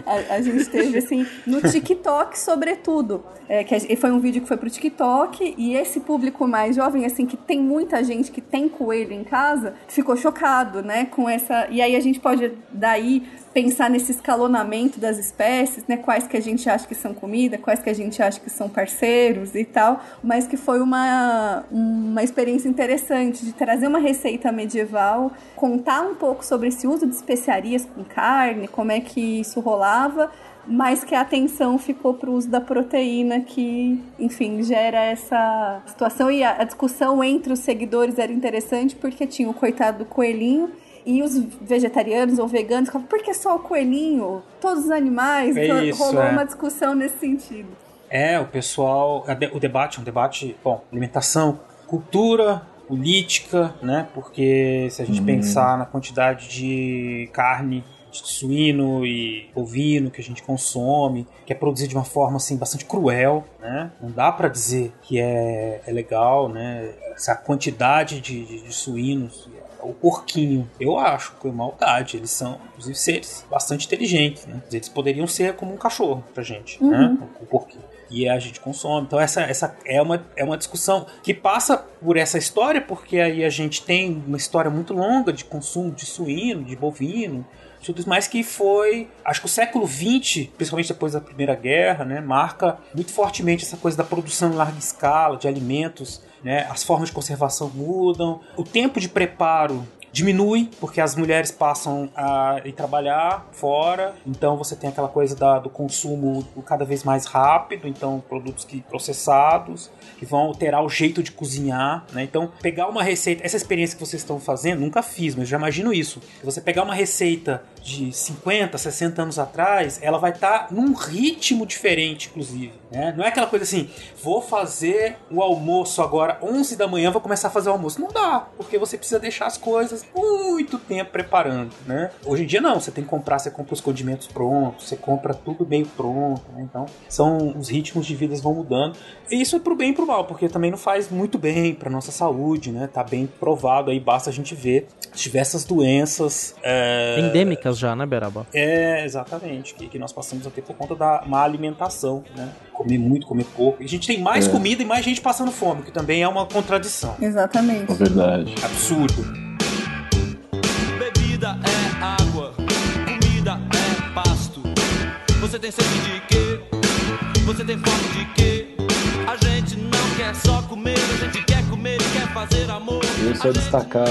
a, a, gente teve assim, no TikTok, sobretudo. É, que foi um vídeo que foi pro TikTok, e esse público mais jovem, assim, que tem muita gente que tem coelho em casa, ficou chocado, né, com essa. E aí a gente pode daí pensar nesse escalonamento das espécies, né? Quais que a gente acha que são comida, quais que a gente acha que são parceiros e tal, mas que foi uma, uma experiência interessante de trazer uma receita medieval, contar um pouco sobre esse uso de especiarias com carne, como é que isso rolava, mas que a atenção ficou para o uso da proteína, que, enfim, gera essa situação. E a, a discussão entre os seguidores era interessante porque tinha o coitado do coelhinho e os vegetarianos ou veganos falavam, por que só o coelhinho? Todos os animais? É então, isso, rolou é. uma discussão nesse sentido. É, o pessoal. O debate é um debate, bom, alimentação, cultura, política, né? Porque se a gente Uhum. pensar na quantidade de carne de suíno e bovino que a gente consome, que é produzido de uma forma assim bastante cruel, né? Não dá para dizer que é, é legal, né? Essa quantidade de, de, de suínos o porquinho. Eu acho que é maldade. Eles são, inclusive, seres bastante inteligentes, né? Eles poderiam ser como um cachorro pra gente, uhum. né? O porquinho. E a gente consome. Então, essa, essa é, uma, é uma discussão que passa por essa história, porque aí a gente tem uma história muito longa de consumo de suíno, de bovino, tudo mais que foi, acho que o século XX, principalmente depois da Primeira Guerra, né, marca muito fortemente essa coisa da produção em larga escala de alimentos, né, as formas de conservação mudam, o tempo de preparo diminui porque as mulheres passam a ir trabalhar fora, então você tem aquela coisa da, do consumo cada vez mais rápido, então produtos que processados que vão alterar o jeito de cozinhar, né? Então pegar uma receita, essa experiência que vocês estão fazendo, nunca fiz, mas já imagino isso. Você pegar uma receita de 50, 60 anos atrás, ela vai estar tá num ritmo diferente, inclusive. Né? Não é aquela coisa assim, vou fazer o almoço agora, 11 da manhã, vou começar a fazer o almoço. Não dá, porque você precisa deixar as coisas muito tempo preparando. Né? Hoje em dia não, você tem que comprar, você compra os condimentos prontos, você compra tudo meio pronto. Né? Então, são os ritmos de vida vão mudando. E isso é pro bem e pro mal, porque também não faz muito bem pra nossa saúde, né? Tá bem provado aí, basta a gente ver diversas doenças. É... Endêmicas já, né, Beraba? É, exatamente. Que, que nós passamos a ter por conta da má alimentação, né? Comer muito, comer pouco. E a gente tem mais é. comida e mais gente passando fome, que também é uma contradição. Exatamente. É verdade. Absurdo. Bebida é água, comida é pasto. Você tem sede de quê? Você tem fome de quê? A gente não quer só comer, a gente Eu só destacar,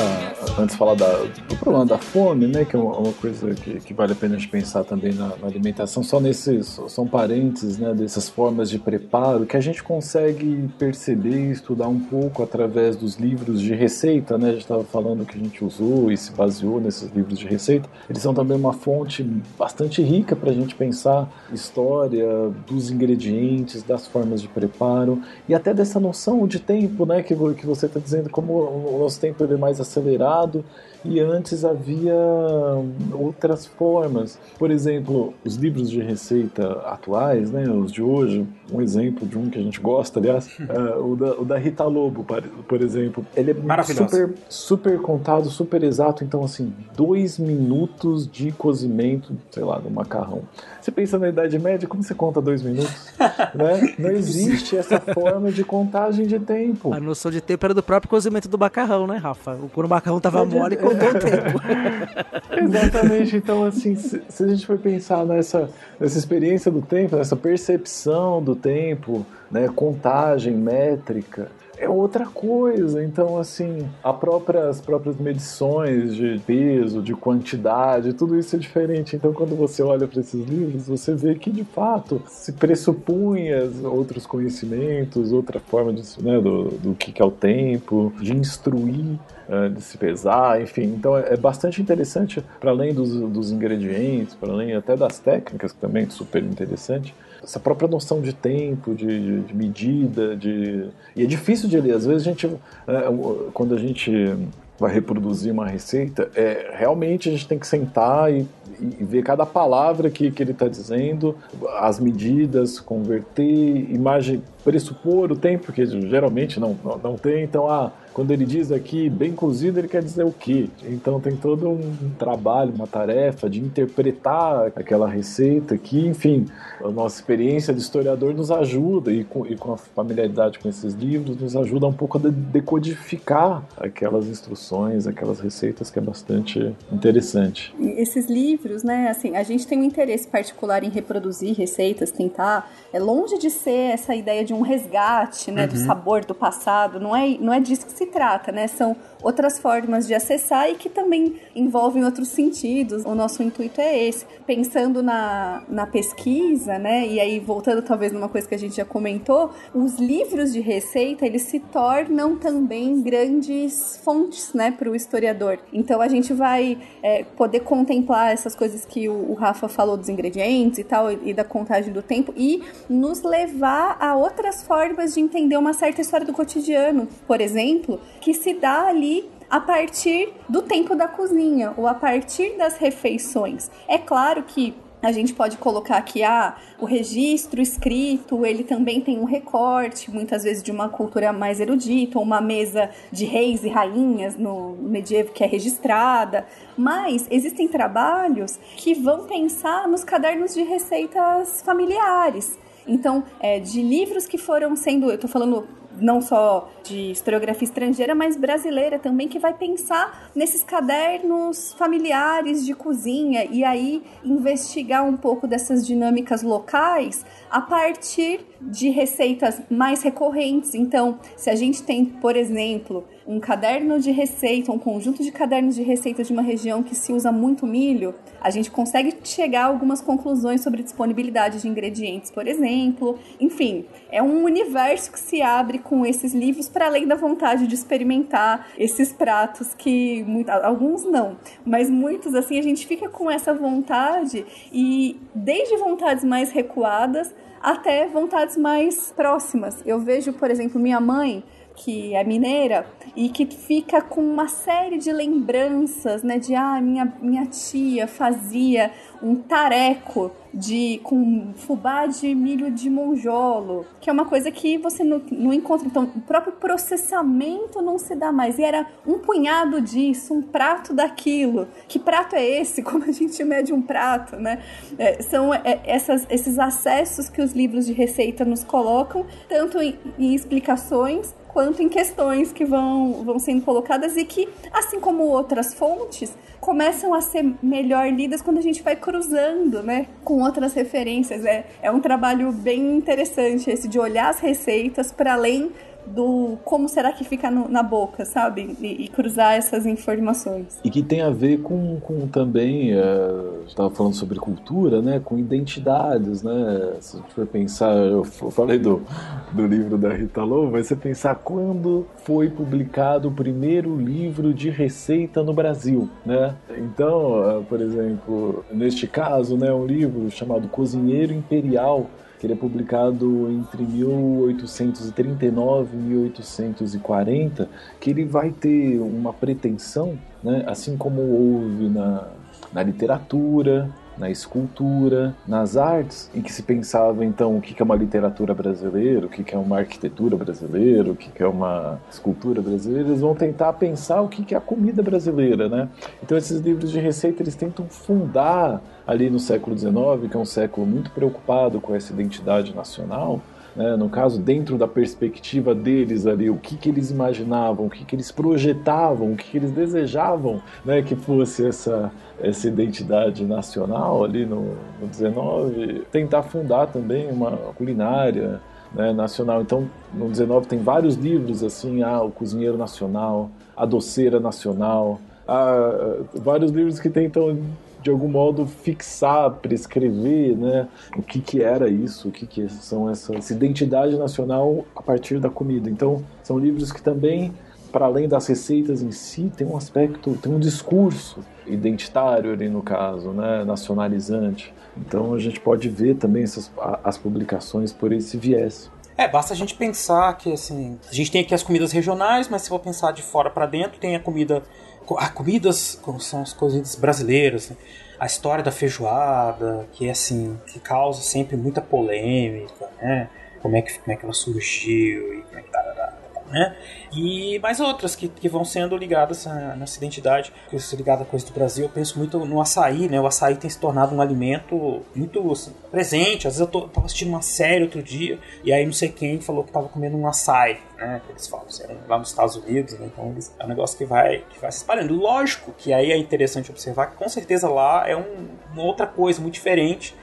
antes de falar da, do problema da fome, né, que é uma, uma coisa que, que, vale a pena a gente pensar também na, na, alimentação, só nesses, são parentes, né, dessas formas de preparo que a gente consegue perceber e estudar um pouco através dos livros de receita, né, a gente estava falando que a gente usou e se baseou nesses livros de receita, eles são também uma fonte bastante rica para a gente pensar história dos ingredientes, das formas de preparo e até dessa noção de tempo, né, que, que você está dizendo, como o nosso tempo é mais acelerado e antes havia outras formas. Por exemplo, os livros de receita atuais, né, os de hoje, um exemplo de um que a gente gosta, aliás, uh, o, da, o, da, Rita Lobo, por exemplo. Ele é super, super contado, super exato. Então, assim, dois minutos de cozimento, sei lá, do macarrão. Você pensa na Idade Média, como você conta dois minutos? né? Não existe essa forma de contagem de tempo. A noção de tempo era do próprio cozimento do macarrão, né, Rafa? Quando o macarrão tava mole, contou o tempo. Exatamente. Então, assim, se, se, a gente for pensar nessa, nessa experiência do tempo, nessa percepção do tempo, né, contagem métrica, é outra coisa. Então, assim, a própria, as próprias medições de peso, de quantidade, tudo isso é diferente. Então, quando você olha para esses livros, você vê que, de fato, se pressupunha outros conhecimentos, outra forma de, né, do, do que é o tempo, de instruir eh, de se pesar, enfim. Então é, é bastante interessante, para além dos, dos ingredientes, para além até das técnicas, que também é super interessante, essa própria noção de tempo, de, de medida, de... E é difícil de ler. Às vezes a gente, é, quando a gente vai reproduzir uma receita, é, realmente a gente tem que sentar e, e ver cada palavra que, que ele está dizendo, as medidas, converter, imagem, pressupor o tempo, que geralmente não, não, não tem. Então, ah, quando ele diz aqui bem cozido, ele quer dizer o quê? Então tem todo um trabalho, uma tarefa de interpretar aquela receita que, enfim, a nossa experiência de historiador nos ajuda e com, e com a familiaridade com esses livros nos ajuda um pouco a decodificar aquelas instruções, aquelas receitas que é bastante interessante. E esses livros, né, assim, a gente tem um interesse particular em reproduzir receitas, tentar, é longe de ser essa ideia de um resgate, né, uhum. do sabor do passado, não é, não é disso que se trata, né? São outras formas de acessar e que também envolvem outros sentidos. O nosso intuito é esse. Pensando na, na pesquisa, né? E aí, voltando talvez numa coisa que a gente já comentou, os livros de receita, eles se tornam também grandes fontes, né, para o historiador. Então, a gente vai é, poder contemplar essas coisas que o, o Rafa falou dos ingredientes e tal, e, e da contagem do tempo, e nos levar a outras formas de entender uma certa história do cotidiano, por exemplo, que se dá ali a partir do tempo da cozinha ou a partir das refeições. É claro que a gente pode colocar que ah, o registro escrito, ele também tem um recorte, muitas vezes de uma cultura mais erudita, ou uma mesa de reis e rainhas no medievo que é registrada, mas existem trabalhos que vão pensar nos cadernos de receitas familiares. Então, é, de livros que foram sendo, eu estou falando não só de historiografia estrangeira, mas brasileira também, que vai pensar nesses cadernos familiares de cozinha e aí investigar um pouco dessas dinâmicas locais a partir de receitas mais recorrentes. Então, se a gente tem, por exemplo, um caderno de receita, um conjunto de cadernos de receitas de uma região que se usa muito milho, a gente consegue chegar a algumas conclusões sobre disponibilidade de ingredientes, por exemplo. Enfim, é um universo que se abre com esses livros, para além da vontade de experimentar esses pratos que muito, alguns não, mas muitos assim a gente fica com essa vontade e desde vontades mais recuadas até vontades mais próximas. Eu vejo, por exemplo, minha mãe que é mineira e que fica com uma série de lembranças, né? De ah, minha, minha tia fazia um tareco de com fubá de milho de monjolo, que é uma coisa que você não, não encontra. Então, o próprio processamento não se dá mais. E era um punhado disso, um prato daquilo. Que prato é esse? Como a gente mede um prato, né? É, são é, essas, esses acessos que os livros de receita nos colocam, tanto em, em explicações quanto em questões que vão, vão sendo colocadas e que, assim como outras fontes, começam a ser melhor lidas quando a gente vai cruzando, né, com outras referências. É, é um trabalho bem interessante esse de olhar as receitas para além do como será que fica no, na boca, sabe? E, e, cruzar essas informações. E que tem a ver com, com também, é, estava falando sobre cultura, né? Com identidades, né? Se a gente for pensar, eu falei do, do livro da Rita Lowe, vai você pensar quando foi publicado o primeiro livro de receita no Brasil, né? Então, por exemplo, neste caso, né, um livro chamado Cozinheiro Imperial, que ele é publicado entre 1839 e 1840, que ele vai ter uma pretensão, né, assim como houve na, na literatura, na escultura, nas artes, em que se pensava então o que é uma literatura brasileira, o que é uma arquitetura brasileira, o que é uma escultura brasileira, eles vão tentar pensar o que é a comida brasileira, né? Então esses livros de receita eles tentam fundar ali no século XIX, que é um século muito preocupado com essa identidade nacional, né? no caso, dentro da perspectiva deles ali, o que, que eles imaginavam, o que, que eles projetavam, o que, que eles desejavam né? que fosse essa, essa identidade nacional ali no, no 19, tentar fundar também uma culinária né, nacional. Então, no 19 tem vários livros assim, ah, o cozinheiro nacional, a doceira nacional, ah, vários livros que tentam de algum modo fixar, prescrever, né, o que que era isso, o que que são essa, essa identidade nacional a partir da comida. Então, são livros que também para além das receitas em si, tem um aspecto, tem um discurso identitário ali no caso, né, nacionalizante. Então a gente pode ver também essas, as publicações por esse viés. É, basta a gente pensar que assim, a gente tem aqui as comidas regionais, mas se for pensar de fora para dentro, tem a comida a comidas são as comidas brasileiras, né? a história da feijoada, que é assim, que causa sempre muita polêmica, né? Como é que, como é que ela surgiu e como é que tá né? E mais outras que, que vão sendo ligadas à nossa identidade, ligada à coisa do Brasil. Eu penso muito no açaí, né? O açaí tem se tornado um alimento muito assim, presente. Às vezes eu tô, tava assistindo uma série outro dia e aí não sei quem falou que tava comendo um açaí, né? Eles falam, lá nos Estados Unidos, né? Então é um negócio que vai, que vai se espalhando. Lógico que aí é interessante observar que com certeza lá é um, uma outra coisa muito diferente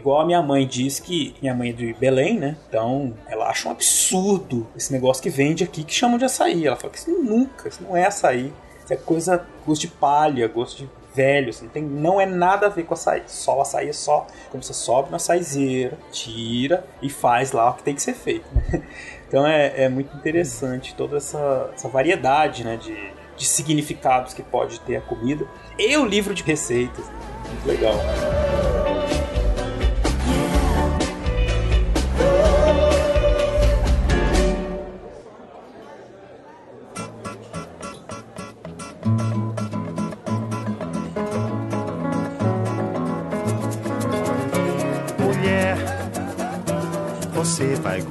Igual a minha mãe diz que minha mãe é de Belém, né? Então ela acha um absurdo esse negócio que vende aqui que chamam de açaí. Ela fala que isso nunca, isso não é açaí. Isso é coisa, gosto de palha, gosto de velho, assim, não, tem, não é nada a ver com açaí. Só o açaí é só como você sobe na açaizeira, tira e faz lá o que tem que ser feito. Né? Então é, é muito interessante toda essa, essa variedade né, de, de significados que pode ter a comida. E o livro de receitas. Muito legal. você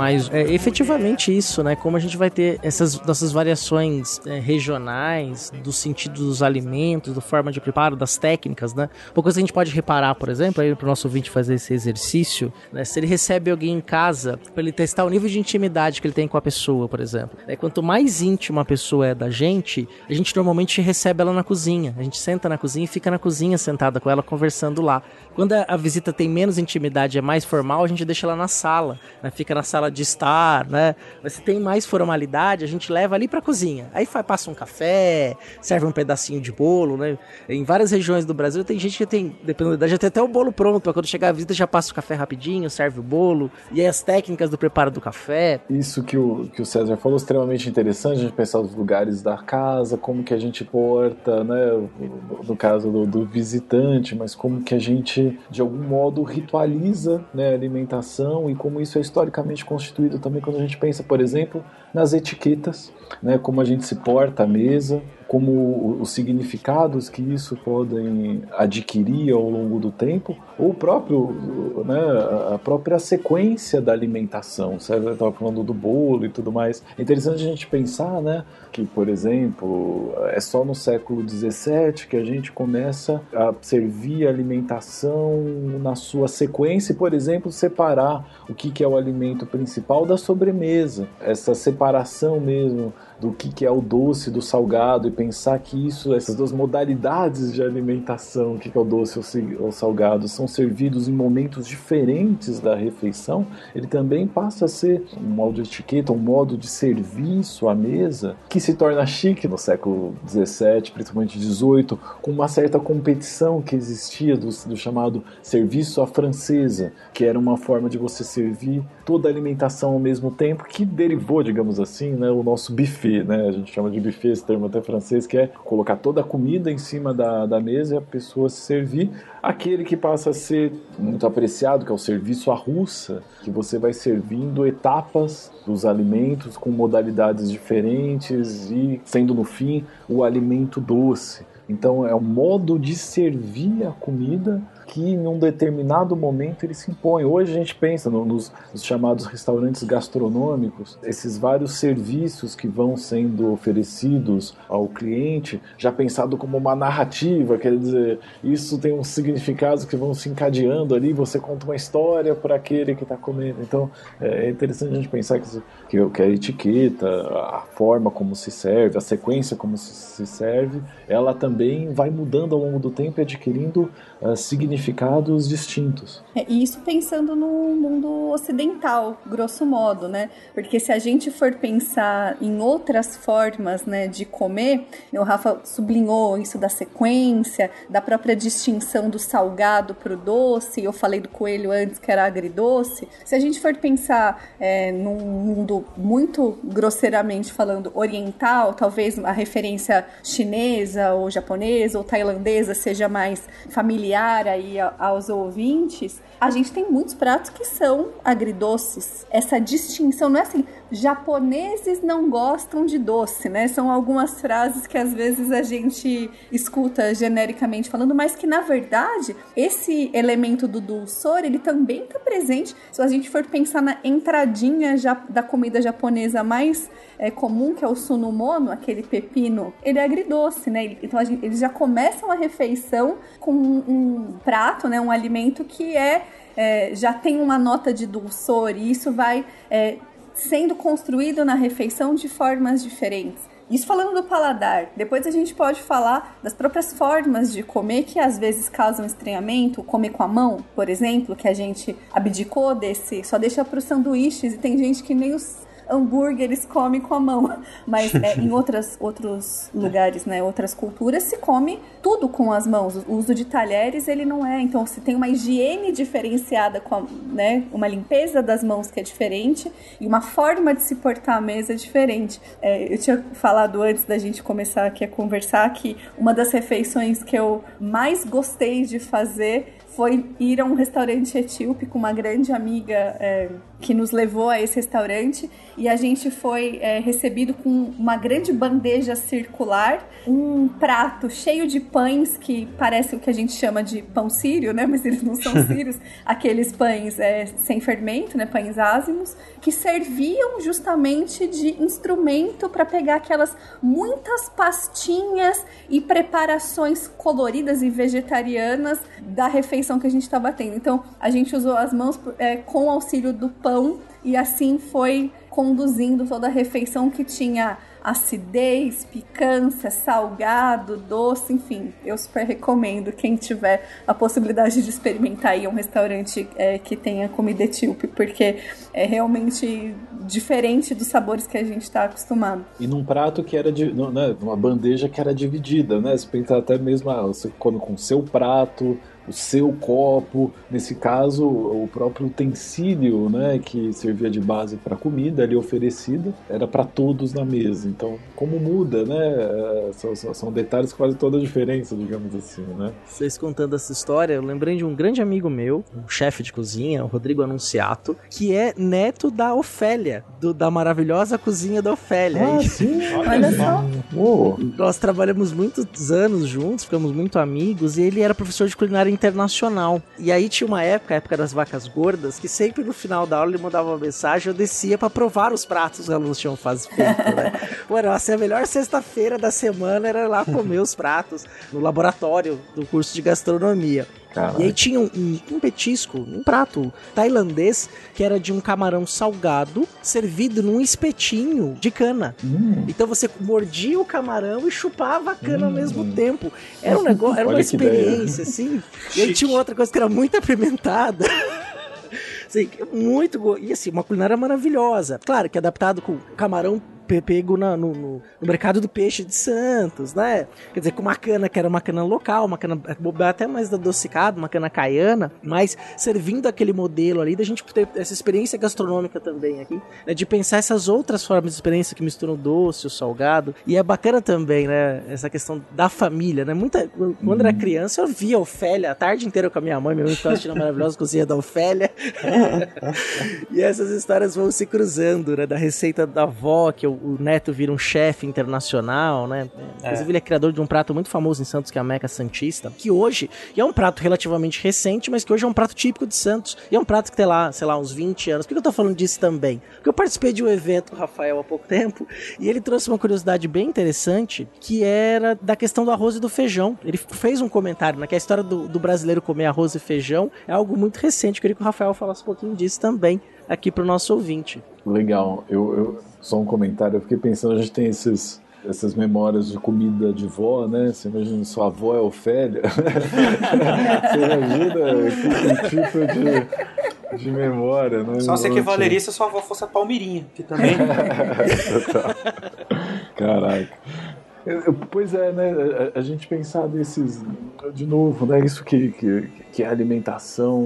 Mas é efetivamente isso, né? Como a gente vai ter essas nossas variações é, regionais, do sentido dos alimentos, da forma de preparo, das técnicas, né? Uma coisa que a gente pode reparar, por exemplo, aí pro nosso ouvinte fazer esse exercício, né? Se ele recebe alguém em casa, para ele testar o nível de intimidade que ele tem com a pessoa, por exemplo. É, quanto mais íntima a pessoa é da gente, a gente normalmente recebe ela na cozinha. A gente senta na cozinha e fica na cozinha sentada com ela conversando lá. Quando a, a visita tem menos intimidade, é mais formal, a gente deixa ela na sala, né? Fica na sala de estar, né? Mas tem mais formalidade, a gente leva ali pra cozinha. Aí faz, passa um café, serve um pedacinho de bolo, né? Em várias regiões do Brasil tem gente que tem, dependendo da idade, até o bolo pronto. Pra quando chegar a visita, já passa o café rapidinho, serve o bolo. E aí as técnicas do preparo do café. Isso que o, que o César falou, extremamente interessante, a gente pensar os lugares da casa, como que a gente porta, né? No caso do, do visitante, mas como que a gente, de algum modo, ritualiza né, a alimentação e como isso é historicamente constituído também quando a gente pensa, por exemplo, nas etiquetas, né, como a gente se porta à mesa, como os significados que isso podem adquirir ao longo do tempo, ou próprio, né, a própria sequência da alimentação. Você estava falando do bolo e tudo mais. É interessante a gente pensar, né, que, por exemplo, é só no século XVII que a gente começa a servir a alimentação na sua sequência e, por exemplo, separar o que é o alimento principal da sobremesa. Essa separação mesmo do que, que é o doce do salgado e pensar que isso, essas duas modalidades de alimentação, o que, que é o doce ou o salgado, são servidos em momentos diferentes da refeição, ele também passa a ser um modo de etiqueta, um modo de serviço à mesa que se torna chique no século XVII, principalmente XVIII, com uma certa competição que existia do, do chamado serviço à francesa, que era uma forma de você servir toda a alimentação ao mesmo tempo, que derivou, digamos assim, né, o nosso buffet buffet, né? A gente chama de buffet, esse termo até francês, que é colocar toda a comida em cima da, da mesa e a pessoa se servir. Aquele que passa a ser muito apreciado, que é o serviço à russa, que você vai servindo etapas dos alimentos com modalidades diferentes e sendo no fim o alimento doce. Então é um modo de servir a comida que em um determinado momento ele se impõe. Hoje a gente pensa no, nos, nos, chamados restaurantes gastronômicos, esses vários serviços que vão sendo oferecidos ao cliente, já pensado como uma narrativa, quer dizer, isso tem uns significados que vão se encadeando ali, você conta uma história para aquele que está comendo. Então é interessante a gente pensar que, que, que a etiqueta, a forma como se serve, a sequência como se, se serve, ela também vai mudando ao longo do tempo e adquirindo uh, significados distintos. É, e isso pensando no mundo ocidental, grosso modo, né? Porque se a gente for pensar em outras formas né, de comer, o Rafa sublinhou isso da sequência, da própria distinção do salgado para o doce, eu falei do coelho antes que era agridoce. Se a gente for pensar é, num mundo muito grosseiramente falando oriental, talvez a referência chinesa ou japonesa ou tailandesa seja mais familiar aí aos ouvintes, a gente tem muitos pratos que são agridoces. Essa distinção não é assim, japoneses não gostam de doce, né? São algumas frases que às vezes a gente escuta genericamente falando, mas que na verdade esse elemento do dulçor, ele também está presente. Se a gente for pensar na entradinha da comida japonesa mais é, comum, que é o sunomono, aquele pepino, ele é agridoce, né? Então gente, eles já começam a refeição com um, um prato, né? Um alimento que é, é, já tem uma nota de dulçor e isso vai é, sendo construído na refeição de formas diferentes. Isso falando do paladar. Depois a gente pode falar das próprias formas de comer que às vezes causam estranhamento. Comer com a mão, por exemplo, que a gente abdicou desse, só deixa para os sanduíches e tem gente que nem os hambúrguer eles comem com a mão. Mas é, em outras, outros lugares, né, outras culturas, se come tudo com as mãos. O uso de talheres, ele não é. Então, se tem uma higiene diferenciada, com a, né, uma limpeza das mãos que é diferente e uma forma de se portar à mesa diferente. É, eu tinha falado antes da gente começar aqui a conversar que uma das refeições que eu mais gostei de fazer foi ir a um restaurante etíope com uma grande amiga é, que nos levou a esse restaurante e a gente foi é, recebido com uma grande bandeja circular, um prato cheio de pães que parece o que a gente chama de pão sírio, né? Mas eles não são sírios, aqueles pães é, sem fermento, né? Pães ázimos, que serviam justamente de instrumento para pegar aquelas muitas pastinhas e preparações coloridas e vegetarianas da refeição que a gente estava tendo. Então a gente usou as mãos é, com o auxílio do pão e assim foi conduzindo toda a refeição que tinha acidez, picância, salgado, doce, enfim. Eu super recomendo quem tiver a possibilidade de experimentar aí um restaurante é, que tenha comida etíope, porque é realmente diferente dos sabores que a gente está acostumado. E num prato que era de, né, uma bandeja que era dividida, né? Você pensa até mesmo, ah, você come com seu prato, o seu copo, nesse caso o próprio utensílio, né, que servia de base para comida ali oferecida, era para todos na mesa. Então, como muda, né? É, são, são, detalhes que fazem toda a diferença, digamos assim, né? Vocês contando essa história, eu lembrei de um grande amigo meu, um chefe de cozinha, o Rodrigo Anunciato, que é neto da Ofélia, do, da maravilhosa cozinha da Ofélia. Ah, sim, olha só. Nós trabalhamos muitos anos juntos, ficamos muito amigos, e ele era professor de culinária internacional. E aí tinha uma época, a época das vacas gordas, que sempre no final da aula ele mandava uma mensagem, eu descia para provar os pratos que os alunos tinham feito, né? Pô, nossa, a melhor sexta-feira da semana era lá comer os pratos no laboratório do curso de gastronomia. Caraca. E aí tinha um, um, petisco, um prato tailandês que era de um camarão salgado servido num espetinho de cana. Hum. Então você mordia o camarão e chupava a cana hum. ao mesmo tempo. Era um negócio, era uma experiência, assim. E aí tinha outra coisa que era muito apimentada. Assim, muito. E assim, uma culinária maravilhosa. Claro que adaptado com camarão pego na, no, no, no, mercado do peixe de Santos, né? Quer dizer, com uma cana que era uma cana local, uma cana até mais adocicada, uma cana caiana, mas servindo aquele modelo ali, da gente ter essa experiência gastronômica também aqui, né? De pensar essas outras formas de experiência que misturam o doce, o salgado. E é bacana também, né? Essa questão da família, né? Muita, quando uhum. era criança, eu via Ofélia a tarde inteira com a minha mãe, minha mãe ficava assistindo a maravilhosa cozinha da Ofélia. e essas histórias vão se cruzando, né? Da receita da avó, que eu o neto vira um chefe internacional, né? É. Inclusive, ele é criador de um prato muito famoso em Santos, que é a Meca Santista, que hoje e é um prato relativamente recente, mas que hoje é um prato típico de Santos. E é um prato que tem lá, sei lá, uns 20 anos. Por que eu tô falando disso também? Porque eu participei de um evento com o Rafael há pouco tempo e ele trouxe uma curiosidade bem interessante, que era da questão do arroz e do feijão. Ele fez um comentário, né? Que a história do, do brasileiro comer arroz e feijão é algo muito recente. Eu queria que o Rafael falasse um pouquinho disso também aqui pro nosso ouvinte. Legal. Eu, eu, só um comentário. Eu fiquei pensando, a gente tem esses essas memórias de comida de vó, né? Você imagina, sua avó é Ofélia. Você imagina que, que tipo de, de memória, né? Só se equivaleria se sua avó fosse a Palmeirinha, que também. Caraca. Pois é, né? A, gente pensar desses. De novo, né? Isso que, que, que é a alimentação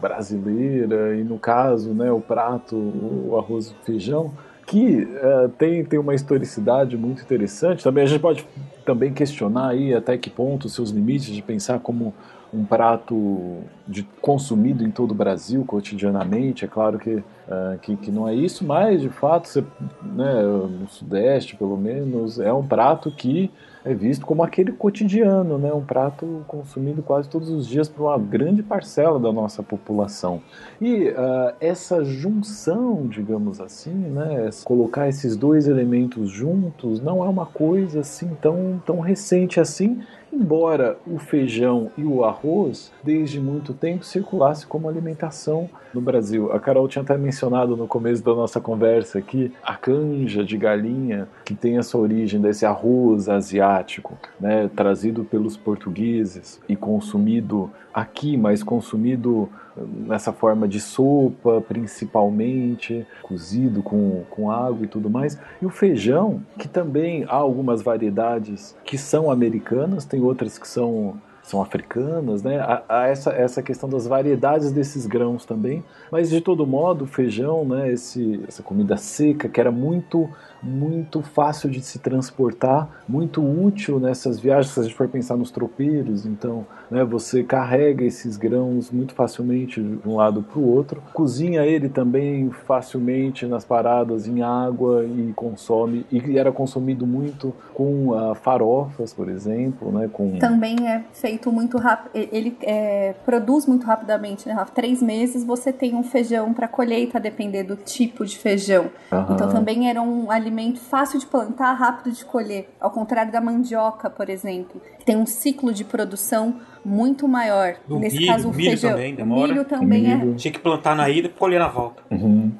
brasileira, e no caso, né, o prato, o arroz e feijão que uh, tem, tem uma historicidade muito interessante. Também a gente pode também questionar aí até que ponto seus limites de pensar como um prato de, consumido em todo o Brasil cotidianamente. É claro que, uh, que, que, não é isso, mas de fato, você, né, no Sudeste pelo menos, é um prato que é visto como aquele cotidiano, né? um prato consumido quase todos os dias por uma grande parcela da nossa população. E uh, essa junção, digamos assim, né? colocar esses dois elementos juntos, não é uma coisa assim tão, tão recente assim, embora o feijão e o arroz, desde muito tempo, circulasse como alimentação no Brasil. A Carol tinha até mencionado no começo da nossa conversa aqui a canja de galinha, que tem essa origem desse arroz asiático, né, trazido pelos portugueses e consumido aqui, mas consumido nessa forma de sopa, principalmente, cozido com, com água e tudo mais. E o feijão, que também há algumas variedades que são americanas, tem outras que são são africanas, né? Há, há, essa, essa questão das variedades desses grãos também. Mas de todo modo, o feijão, né? Esse, essa comida seca que era muito muito fácil de se transportar, muito útil nessas viagens, se a gente for pensar nos tropeiros, então né, você carrega esses grãos muito facilmente de um lado para o outro, cozinha ele também facilmente nas paradas em água e consome, e era consumido muito com uh, farofas, por exemplo, né, com... Também é feito muito rápido, ele é, produz muito rapidamente, né, Rafa? Três meses você tem um feijão para colheita, a depender do tipo de feijão. Aham. Então também era um alimento fácil de plantar, rápido de colher, ao contrário da mandioca, por exemplo, que tem um ciclo de produção muito maior. Do Nesse milho, caso, o milho feijão. também o demora. milho também é. Milho. Tinha que plantar na ida e colher na volta. Uhum.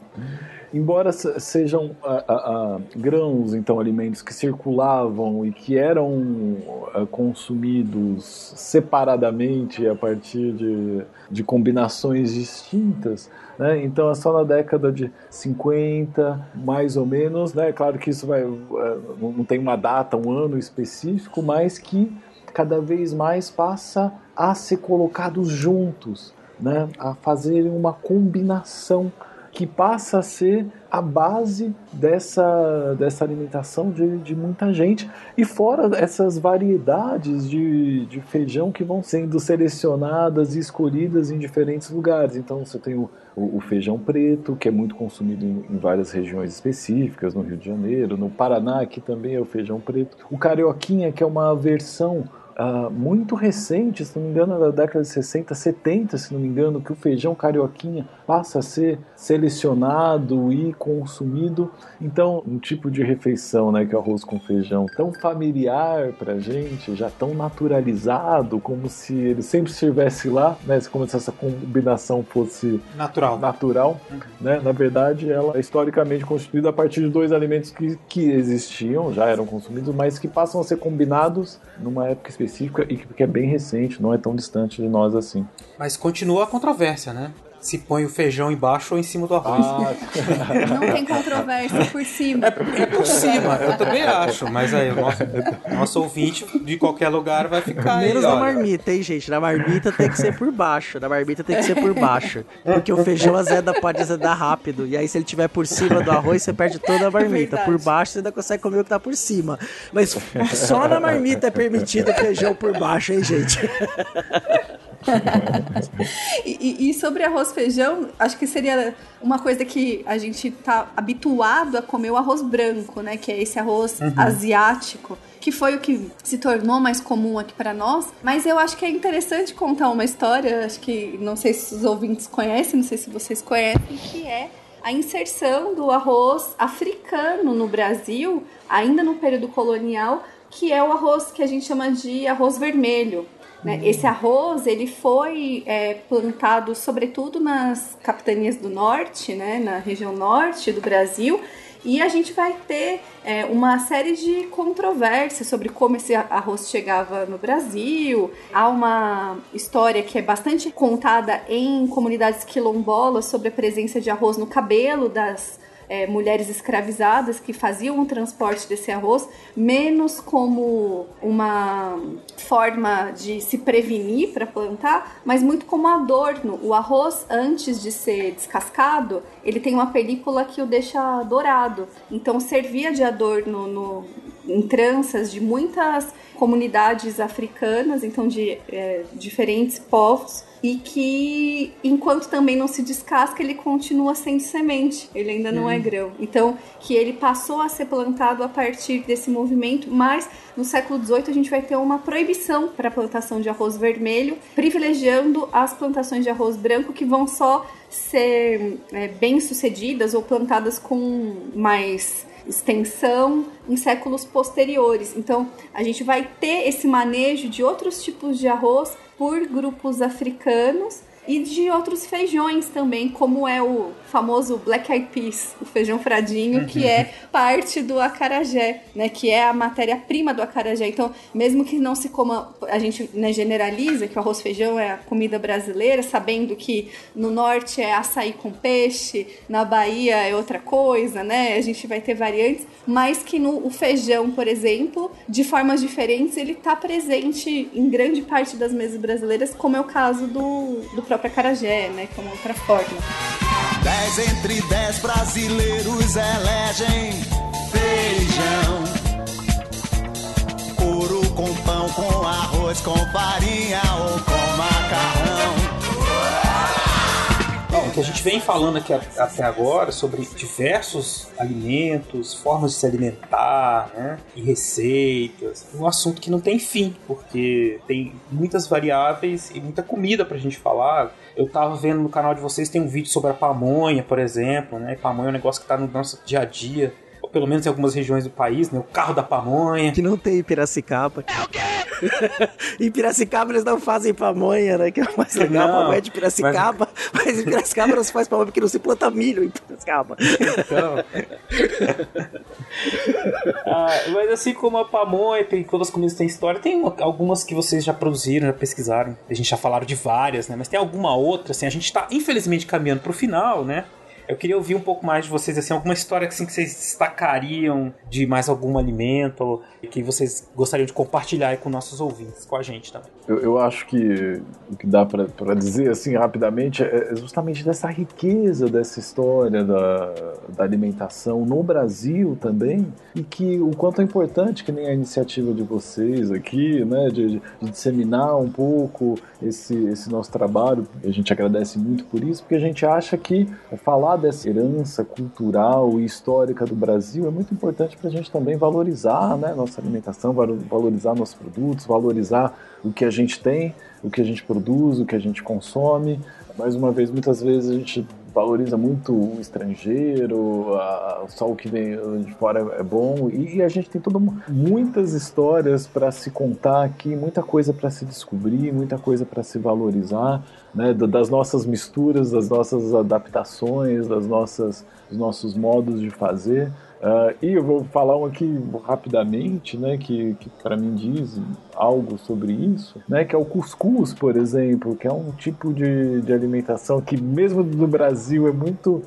Embora se- sejam ah, ah, ah, grãos, então alimentos que circulavam e que eram consumidos separadamente a partir de, de combinações distintas, né? então é só na década de 50, mais ou menos, né? claro que isso vai, não não tem uma data, um ano específico, mas que cada vez mais passa a ser colocados juntos, né? a fazerem uma combinação que passa a ser a base dessa, dessa alimentação de, de muita gente. E fora essas variedades de, de feijão que vão sendo selecionadas e escolhidas em diferentes lugares. Então você tem o, o, o feijão preto, que é muito consumido em, em várias regiões específicas, no Rio de Janeiro, no Paraná, que também é o feijão preto. O carioquinha, que é uma versão ah, muito recente, se não me engano, da década de 60, 70, se não me engano, que o feijão carioquinha passa a ser selecionado e consumido. Então, um tipo de refeição, né, que é o arroz com feijão, tão familiar pra gente, já tão naturalizado, como se ele sempre estivesse lá, né, como se essa combinação fosse Natural. natural, né? Na verdade, ela é historicamente constituída a partir de dois alimentos que, que existiam, já eram consumidos, mas que passam a ser combinados numa época específica e que, que é bem recente, não é tão distante de nós assim. Mas continua a controvérsia, né? Se põe o feijão embaixo ou em cima do arroz. Não tem controvérsia por cima. É por cima, eu também acho. Mas aí, o nosso, nosso ouvinte de qualquer lugar vai ficar aí, Menos na olha. marmita, hein, gente? Na marmita tem que ser por baixo. Na marmita tem que ser por baixo. Porque o feijão azeda pode azedar rápido. E aí, se ele tiver por cima do arroz, você perde toda a marmita. Por baixo, você ainda consegue comer o que tá por cima. Mas só na marmita é permitido feijão por baixo, hein, gente? E, e- sobre arroz feijão, acho que seria uma coisa que a gente tá habituado a comer o arroz branco, né? Que é esse arroz Uhum. asiático. Que foi o que se tornou mais comum aqui para nós. Mas eu acho que é interessante contar uma história. Acho que não sei se os ouvintes conhecem, não sei se vocês conhecem, que é a inserção do arroz africano no Brasil, ainda no período colonial, que é o arroz que a gente chama de arroz vermelho. Né? Esse arroz ele foi é, plantado sobretudo nas capitanias do norte, né? na região norte do Brasil, e a gente vai ter é, uma série de controvérsias sobre como esse arroz chegava no Brasil. Há uma história que é bastante contada em comunidades quilombolas sobre a presença de arroz no cabelo das é, mulheres escravizadas que faziam o transporte desse arroz, menos como uma forma de se prevenir para plantar, mas muito como adorno. O arroz, antes de ser descascado, ele tem uma película que o deixa dourado. Então servia de adorno no, em tranças de muitas comunidades africanas, então de é, diferentes povos e que enquanto também não se descasca, ele continua sendo semente, ele ainda não é Hum. grão. Então, que ele passou a ser plantado a partir desse movimento, mas no século XVIII a gente vai ter uma proibição para a plantação de arroz vermelho, privilegiando as plantações de arroz branco que vão só ser é, bem sucedidas ou plantadas com mais extensão em séculos posteriores. Então, a gente vai ter esse manejo de outros tipos de arroz por grupos africanos e de outros feijões também, como é o famoso Black Eyed Peas, o feijão fradinho, que é parte do acarajé, né, que é a matéria-prima do acarajé. Então, mesmo que não se coma, a gente né, generaliza que o arroz feijão é a comida brasileira, sabendo que no norte é açaí com peixe, na Bahia é outra coisa, né? A gente vai ter variantes, mas que no o feijão, por exemplo, de formas diferentes, ele está presente em grande parte das mesas brasileiras, como é o caso do, do próprio acarajé, né? Que é uma outra forma. Dez entre dez brasileiros elegem feijão. Couro com pão, com arroz, com farinha ou com macarrão. O que a gente vem falando aqui até agora sobre diversos alimentos, formas de se alimentar, né? E receitas. Um assunto que não tem fim, porque tem muitas variáveis e muita comida pra gente falar. Eu tava vendo no canal de vocês, tem um vídeo sobre a pamonha, por exemplo, né? Pamonha é um negócio que tá no nosso dia a dia. Pelo menos em algumas regiões do país, né? O carro da pamonha. Que não tem em Piracicaba. É o quê? em Piracicaba eles não fazem pamonha, né? Que é o mais legal. Não, a pamonha é de Piracicaba. Mas... em Piracicaba não se faz pamonha porque não se planta milho em Piracicaba. Então. Ah, mas assim como a pamonha, tem todas as comidas têm história, tem uma- algumas que vocês já produziram, já pesquisaram. A gente já falaram de várias, né? Mas tem alguma outra, assim, a gente tá infelizmente caminhando pro final, né? Eu queria ouvir um pouco mais de vocês, assim, alguma história assim, que vocês destacariam de mais algum alimento que vocês gostariam de compartilhar com nossos ouvintes, com a gente também. Eu, eu acho que o que dá pra dizer assim rapidamente é justamente dessa riqueza dessa história da, da alimentação no Brasil também e que o quanto é importante que nem a iniciativa de vocês aqui, né, de- de disseminar um pouco esse, esse nosso trabalho. A gente agradece muito por isso, porque a gente acha que falar dessa herança cultural e histórica do Brasil é muito importante para a gente também valorizar né, nossa alimentação, valo- valorizar nossos produtos, valorizar o que a gente tem, o que a gente produz, o que a gente consome. Mais uma vez, muitas vezes a gente valoriza muito o estrangeiro, a- só o que vem de fora é bom e, a gente tem uma- muitas histórias para se contar aqui, muita coisa para se descobrir, muita coisa para se valorizar, né, da- das nossas misturas, das nossas adaptações, das nossas, dos nossos modos de fazer. Ah, e eu vou falar um aqui rapidamente, né, que, que para mim diz algo sobre isso, né, que é o cuscuz, por exemplo, que é um tipo de, de alimentação que mesmo no Brasil é muito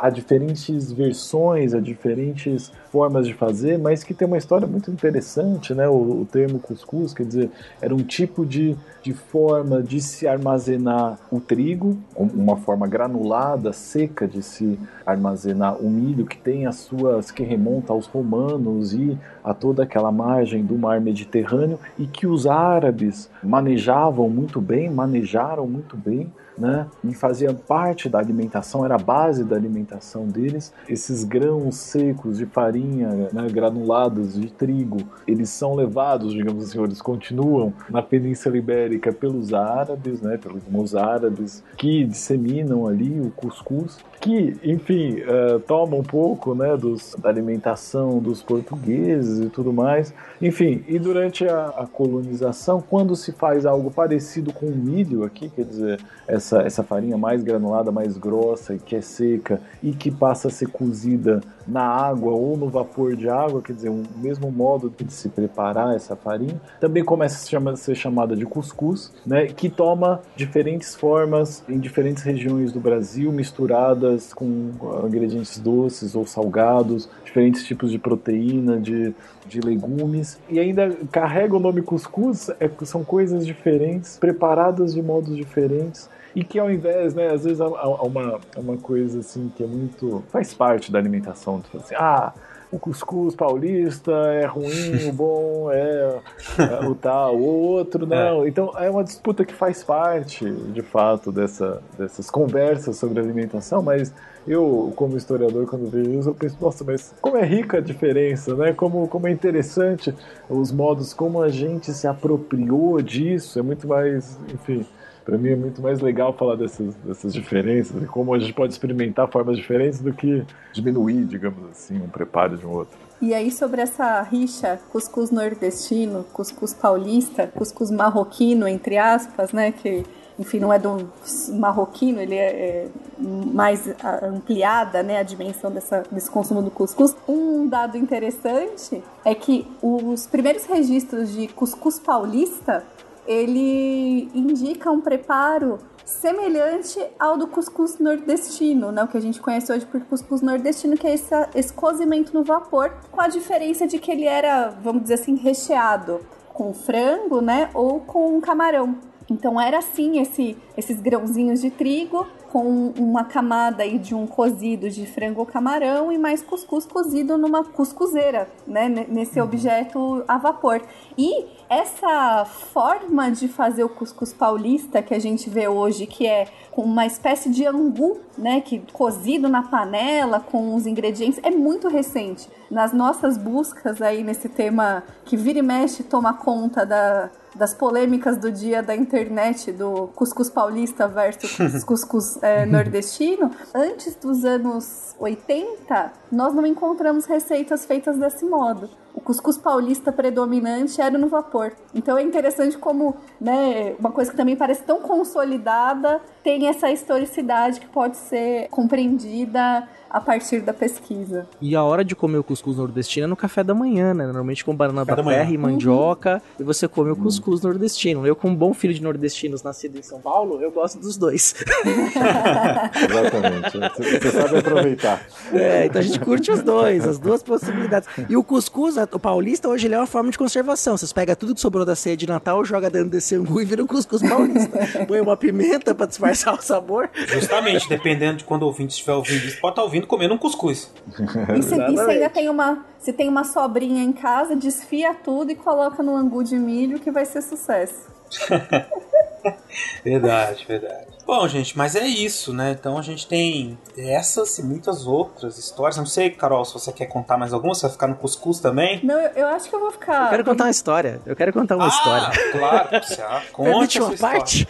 há diferentes versões, há diferentes formas de fazer, mas que tem uma história muito interessante, né? O, o termo cuscuz, quer dizer, era um tipo de, de forma de se armazenar o trigo, um- uma forma granulada, seca de se armazenar o milho que tem as suas que remonta aos romanos e a toda aquela margem do mar Mediterrâneo e que os árabes manejavam muito bem, manejaram muito bem, né? E fazia parte da alimentação, era a base da alimentação deles. Esses grãos secos de farinha, né, granulados de trigo, eles são levados, digamos assim, eles continuam na Península Ibérica pelos árabes, né, pelos mozárabes, que disseminam ali o cuscuz, que, enfim, eh, toma um pouco, né, dos, da alimentação dos portugueses e tudo mais. Enfim, e durante a, a colonização, quando se faz algo parecido com o milho aqui, quer dizer, essa, essa farinha mais granulada, mais grossa que é seca e que passa a ser cozida na água ou no vapor de água, quer dizer, o mesmo modo de se preparar essa farinha, também começa a ser chamada de cuscuz, né, que toma diferentes formas em diferentes regiões do Brasil, misturadas com ingredientes doces ou salgados, diferentes tipos de proteína, de, de legumes, e ainda carrega o nome cuscuz, é, são coisas diferentes, preparadas de modos diferentes, e que ao invés, né, às vezes há, há uma, há uma coisa assim que é muito. faz parte da alimentação, tipo assim, ah. O cuscuz paulista é ruim, o bom é, é o tal, o outro não. Então é uma disputa que faz parte, de fato, dessa, dessas conversas sobre alimentação, mas eu, como historiador, quando vejo isso, eu penso, nossa, mas como é rica a diferença, né? Como, como é interessante os modos como a gente se apropriou disso, é muito mais, enfim, para mim é muito mais legal falar dessas, dessas diferenças e como a gente pode experimentar formas diferentes do que diminuir, digamos assim, um preparo de um outro. E aí, sobre essa rixa cuscuz nordestino, cuscuz paulista, cuscuz marroquino, entre aspas, né? Que, enfim, não é do marroquino, ele é, é mais a- ampliada, né? A dimensão dessa, desse consumo do cuscuz. Um dado interessante é que os primeiros registros de cuscuz paulista ele indica um preparo semelhante ao do cuscuz nordestino, né? O que a gente conhece hoje por cuscuz nordestino, que é esse, esse cozimento no vapor, com a diferença de que ele era, vamos dizer assim, recheado com frango, né? Ou com camarão. Então era assim esse, esses grãozinhos de trigo com uma camada aí de um cozido de frango ou camarão e mais cuscuz cozido numa cuscuzeira, né, nesse objeto a vapor. E essa forma de fazer o cuscuz paulista que a gente vê hoje, que é com uma espécie de angu, né, que cozido na panela com os ingredientes, é muito recente. Nas nossas buscas aí nesse tema que vira e mexe toma conta da das polêmicas do dia da internet, do cuscuz paulista versus cuscuz é, nordestino, antes dos anos 80, nós não encontramos receitas feitas desse modo. O cuscuz paulista predominante era no vapor. Então é interessante como, né, uma coisa que também parece tão consolidada tem essa historicidade que pode ser compreendida a partir da pesquisa. E a hora de comer o cuscuz nordestino é no café da manhã, né? Normalmente com banana da, da terra e mandioca, uhum. e você come o cuscuz uhum. nordestino. Eu, como bom filho de nordestinos nascido em São Paulo, eu gosto dos dois. Exatamente. Você sabe aproveitar. É, então a gente curte os dois, as duas possibilidades. E o cuscuz, o paulista, hoje ele é uma forma de conservação. Vocês pegam tudo que sobrou da ceia de Natal, joga dentro desse angu e vira um cuscuz paulista. Põe uma pimenta para disfarçar o sabor. Justamente, dependendo de quando o ouvinte estiver ouvindo isso, pode estar ouvindo comendo um cuscuz. E se, e se ainda tem uma, se tem uma sobrinha em casa, desfia tudo e coloca no angu de milho que vai ser sucesso. verdade, verdade. Bom, gente, mas é isso, né? Então a gente tem essas e muitas outras histórias. Não sei, Carol, se você quer contar mais alguma, você vai ficar no cuscuz também? Não, eu, eu acho que eu vou ficar. Eu quero contar uma história. Eu quero contar uma ah, história. Claro, você conte uma parte.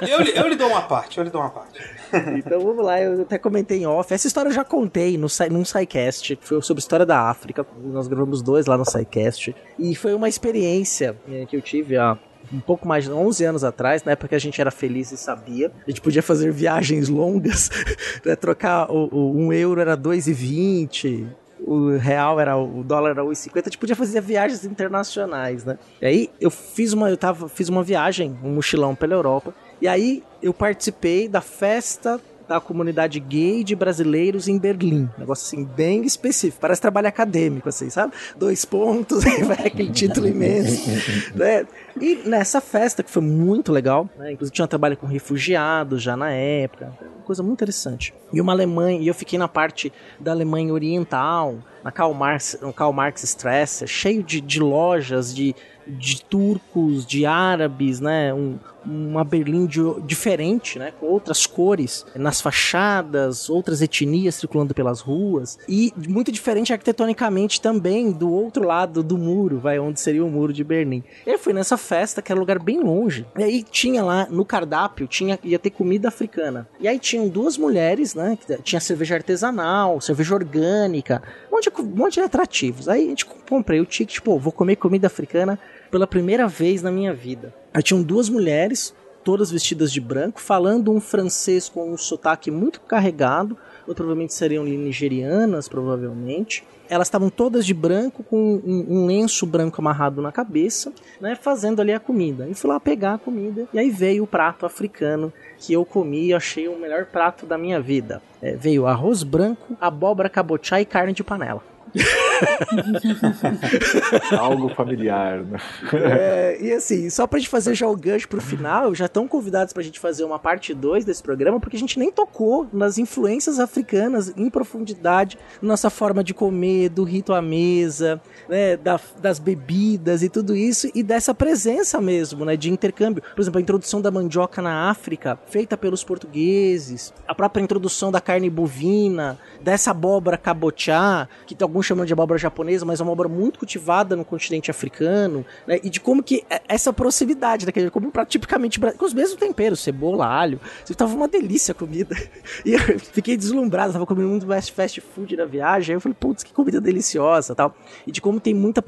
Eu, eu lhe dou uma parte, eu lhe dou uma parte. Então vamos lá, eu até comentei em off. Essa história eu já contei no, num SciCast. Foi sobre a história da África. Nós gravamos dois lá no SciCast. E foi uma experiência eh, que eu tive há um pouco mais de 11 anos atrás, na época que a gente era feliz e sabia. A gente podia fazer viagens longas, né? trocar o, o, um euro era 2,20, o real era o dólar era 1,50, a gente podia fazer viagens internacionais, né? E aí eu fiz uma eu tava fiz uma viagem, um mochilão pela Europa, e aí eu participei da festa da comunidade gay de brasileiros em Berlim. Um negócio assim, bem específico. Parece trabalho acadêmico, assim, sabe? Dois pontos, vai aquele título imenso. né? E nessa festa, que foi muito legal, né? inclusive tinha um trabalho com refugiados já na época, coisa muito interessante. E uma Alemanha, e eu fiquei na parte da Alemanha Oriental, na Karl Marx, no Karl Marx Strasse, cheio de, de lojas, de de turcos, de árabes, né? Um, uma Berlim de, diferente, né? Com outras cores nas fachadas, outras etnias circulando pelas ruas e muito diferente arquitetonicamente também do outro lado do muro, vai onde seria o muro de Berlim. Eu fui nessa festa que era um lugar bem longe. E aí tinha lá no cardápio tinha ia ter comida africana. E aí tinham duas mulheres, né? Tinha cerveja artesanal, cerveja orgânica, um monte de, um monte de atrativos. Aí a gente comprei o ticket, pô, vou comer comida africana pela primeira vez na minha vida. Aí tinham duas mulheres, todas vestidas de branco, falando um francês com um sotaque muito carregado, ou provavelmente seriam nigerianas, provavelmente. Elas estavam todas de branco, com um, um, lenço branco amarrado na cabeça, né, fazendo ali a comida. E fui lá pegar a comida, e aí veio o prato africano que eu comi e achei o melhor prato da minha vida. É, veio arroz branco, abóbora cabochá e carne de panela. Algo familiar, né? É, e assim, só pra gente fazer já o gancho pro final, já estão convidados pra gente fazer uma parte 2 desse programa, porque a gente nem tocou nas influências africanas em profundidade, nossa forma de comer, do rito à mesa, né, da, das bebidas e tudo isso, e dessa presença mesmo, né, de intercâmbio. Por exemplo, a introdução da mandioca na África, feita pelos portugueses, a própria introdução da carne bovina, dessa abóbora cabochá, que alguns chamam de abóbora japonesa, mas é uma abóbora muito cultivada no continente africano, né? E de como que é essa proximidade, né? Como tipicamente com os mesmos temperos, cebola, alho. Tava uma delícia a comida. E eu fiquei deslumbrado, tava comendo muito fast food na viagem. Aí eu falei, putz, que comida deliciosa tal. E de como tem muita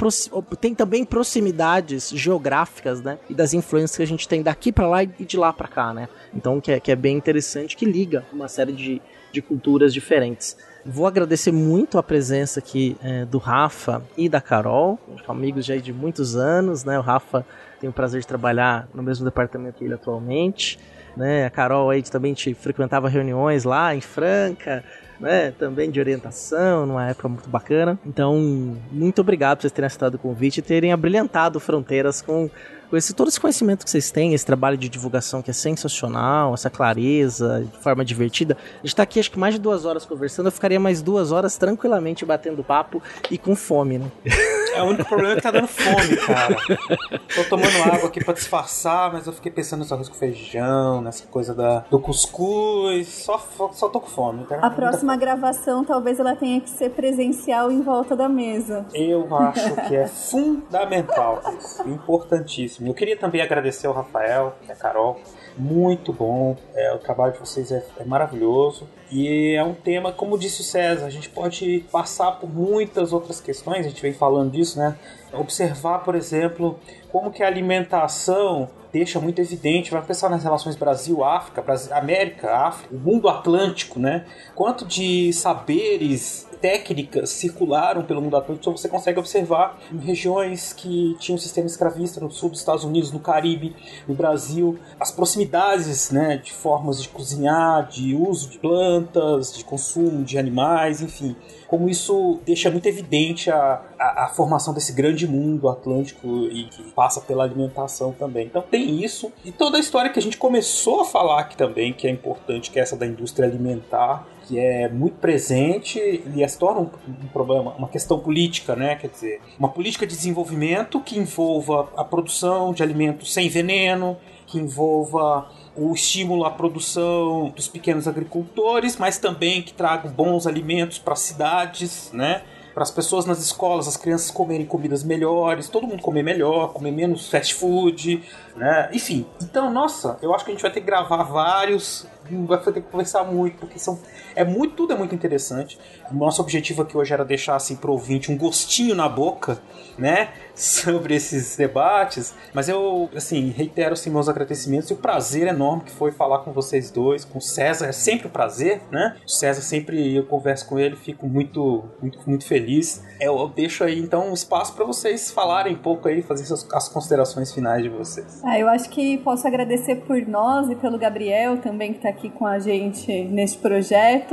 tem também proximidades geográficas, né? E das influências que a gente tem daqui para lá e de lá para cá, né? Então que é, que é bem interessante, que liga uma série de, de culturas diferentes. Vou agradecer muito a presença aqui é, do Rafa e da Carol, amigos já de muitos anos, né? O Rafa tem o prazer de trabalhar no mesmo departamento que ele atualmente, né? A Carol aí também te frequentava reuniões lá em Franca, né? Também de orientação, numa época muito bacana. Então, muito obrigado por vocês terem aceitado o convite e terem abrilhantado fronteiras com esse todo esse conhecimento que vocês têm, esse trabalho de divulgação que é sensacional, essa clareza, de forma divertida. A gente tá aqui acho que mais de duas horas conversando, eu ficaria mais duas horas tranquilamente batendo papo e com fome, né? É o único problema é que tá dando fome, cara. Tô tomando água aqui pra disfarçar, mas eu fiquei pensando nesse arroz com feijão, nessa coisa da, do cuscuz. Só, só tô com fome, cara. A próxima gravação talvez ela tenha que ser presencial em volta da mesa. Eu acho que é fundamental isso, importantíssimo. Eu queria também agradecer ao Rafael e a Carol. Muito bom, é, o trabalho de vocês é, é maravilhoso. E é um tema, como disse o César, a gente pode passar por muitas outras questões, a gente vem falando disso, né? Observar, por exemplo, como que a alimentação deixa muito evidente, vai pensar nas relações Brasil-África, Brasil, América, África, o mundo atlântico, né? Quanto de saberes, técnicas circularam pelo mundo atlântico, você consegue observar em regiões que tinham um sistema escravista no sul dos Estados Unidos, no Caribe, no Brasil, as proximidades, né, de formas de cozinhar, de uso de plantas, de consumo de animais, enfim como isso deixa muito evidente a, a, a, formação desse grande mundo atlântico e que passa pela alimentação também. Então tem isso e toda a história que a gente começou a falar aqui também, que é importante, que é essa da indústria alimentar, que é muito presente e se torna um, um, problema, uma questão política, né? Quer dizer, uma política de desenvolvimento que envolva a produção de alimentos sem veneno, que envolva o estímulo à produção dos pequenos agricultores, mas também que tragam bons alimentos para as cidades, né? Para as pessoas nas escolas, as crianças comerem comidas melhores, todo mundo comer melhor, comer menos fast food, né? Enfim, então, nossa, eu acho que a gente vai ter que gravar vários, vai ter que conversar muito, porque são é muito, tudo é muito interessante. O nosso objetivo aqui hoje era deixar assim pro ouvinte um gostinho na boca, né? Sobre esses debates. Mas eu, assim, reitero assim, meus agradecimentos e o prazer enorme que foi falar com vocês dois, com o César. É sempre um prazer, né? O César sempre eu converso com ele, fico muito, muito, muito feliz. Eu deixo aí então um espaço para vocês falarem um pouco aí, fazer as considerações finais de vocês. Ah, eu acho que posso agradecer por nós e pelo Gabriel também que está aqui com a gente neste projeto.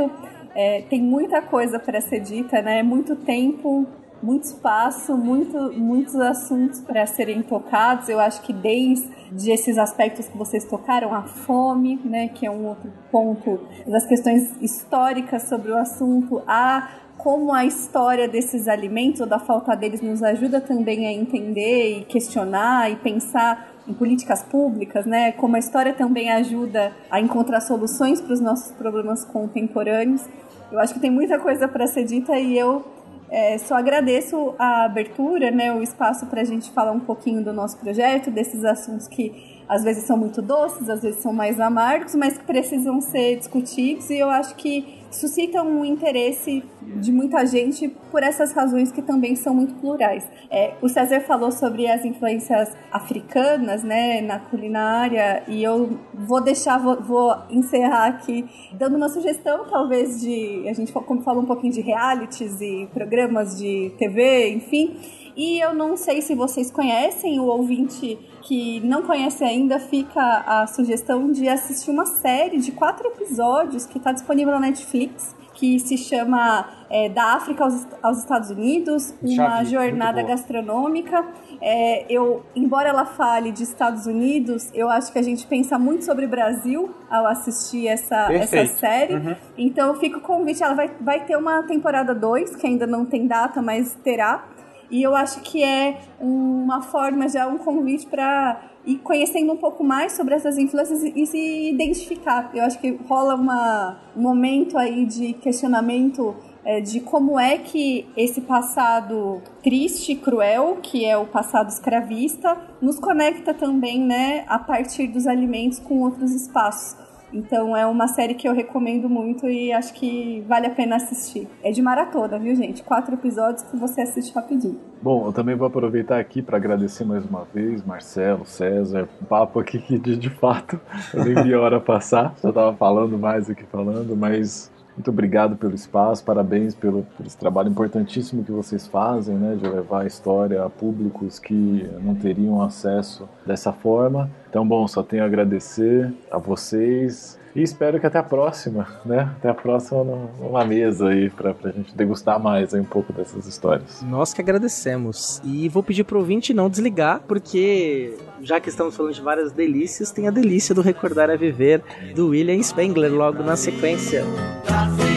É, tem muita coisa para ser dita, né? Muito tempo, muito espaço, muito, muitos assuntos para serem tocados. Eu acho que desde esses aspectos que vocês tocaram, a fome, né, que é um outro ponto, das questões históricas sobre o assunto, a como a história desses alimentos ou da falta deles nos ajuda também a entender e questionar e pensar em políticas públicas, né? Como a história também ajuda a encontrar soluções para os nossos problemas contemporâneos. Eu acho que tem muita coisa para ser dita e eu é, só agradeço a abertura, né, o espaço para a gente falar um pouquinho do nosso projeto, desses assuntos que às vezes são muito doces, às vezes são mais amargos, mas que precisam ser discutidos e eu acho que suscitam um interesse de muita gente por essas razões que também são muito plurais. É, o César falou sobre as influências africanas, né, na culinária, e eu vou deixar, vou, vou encerrar aqui dando uma sugestão, talvez de a gente como falou um pouquinho de realities e programas de TV, enfim. E eu não sei se vocês conhecem, o ouvinte que não conhece ainda, fica a sugestão de assistir uma série de quatro episódios que está disponível na Netflix, que se chama é, Da África aos, aos Estados Unidos, uma jornada gastronômica. É, eu, embora ela fale de Estados Unidos, eu acho que a gente pensa muito sobre o Brasil ao assistir essa, essa série. Uhum. Então eu fico com o convite, ela vai, vai ter uma temporada 2, que ainda não tem data, mas terá. E eu acho que é uma forma, já um convite para ir conhecendo um pouco mais sobre essas influências e se identificar. Eu acho que rola uma, um momento aí de questionamento é, de como é que esse passado triste, cruel, que é o passado escravista, nos conecta também, né, a partir dos alimentos com outros espaços. Então é uma série que eu recomendo muito e acho que vale a pena assistir. É de maratona, viu, gente? Quatro episódios que você assiste rapidinho. Bom, eu também vou aproveitar aqui para agradecer mais uma vez, Marcelo, César, papo aqui que de, de fato eu nem vi a hora passar, já estava falando mais do que falando, mas muito obrigado pelo espaço, parabéns pelo, esse trabalho importantíssimo que vocês fazem, né, de levar a história a públicos que não teriam acesso dessa forma. Então, bom, só tenho a agradecer a vocês E espero que até a próxima, né? Até a próxima numa mesa aí pra, pra gente degustar mais um pouco dessas histórias. Nós que agradecemos. E vou pedir pro ouvinte não desligar, porque já que estamos falando de várias delícias, tem a delícia do Recordar a Viver do William Spengler logo na sequência. Brasil,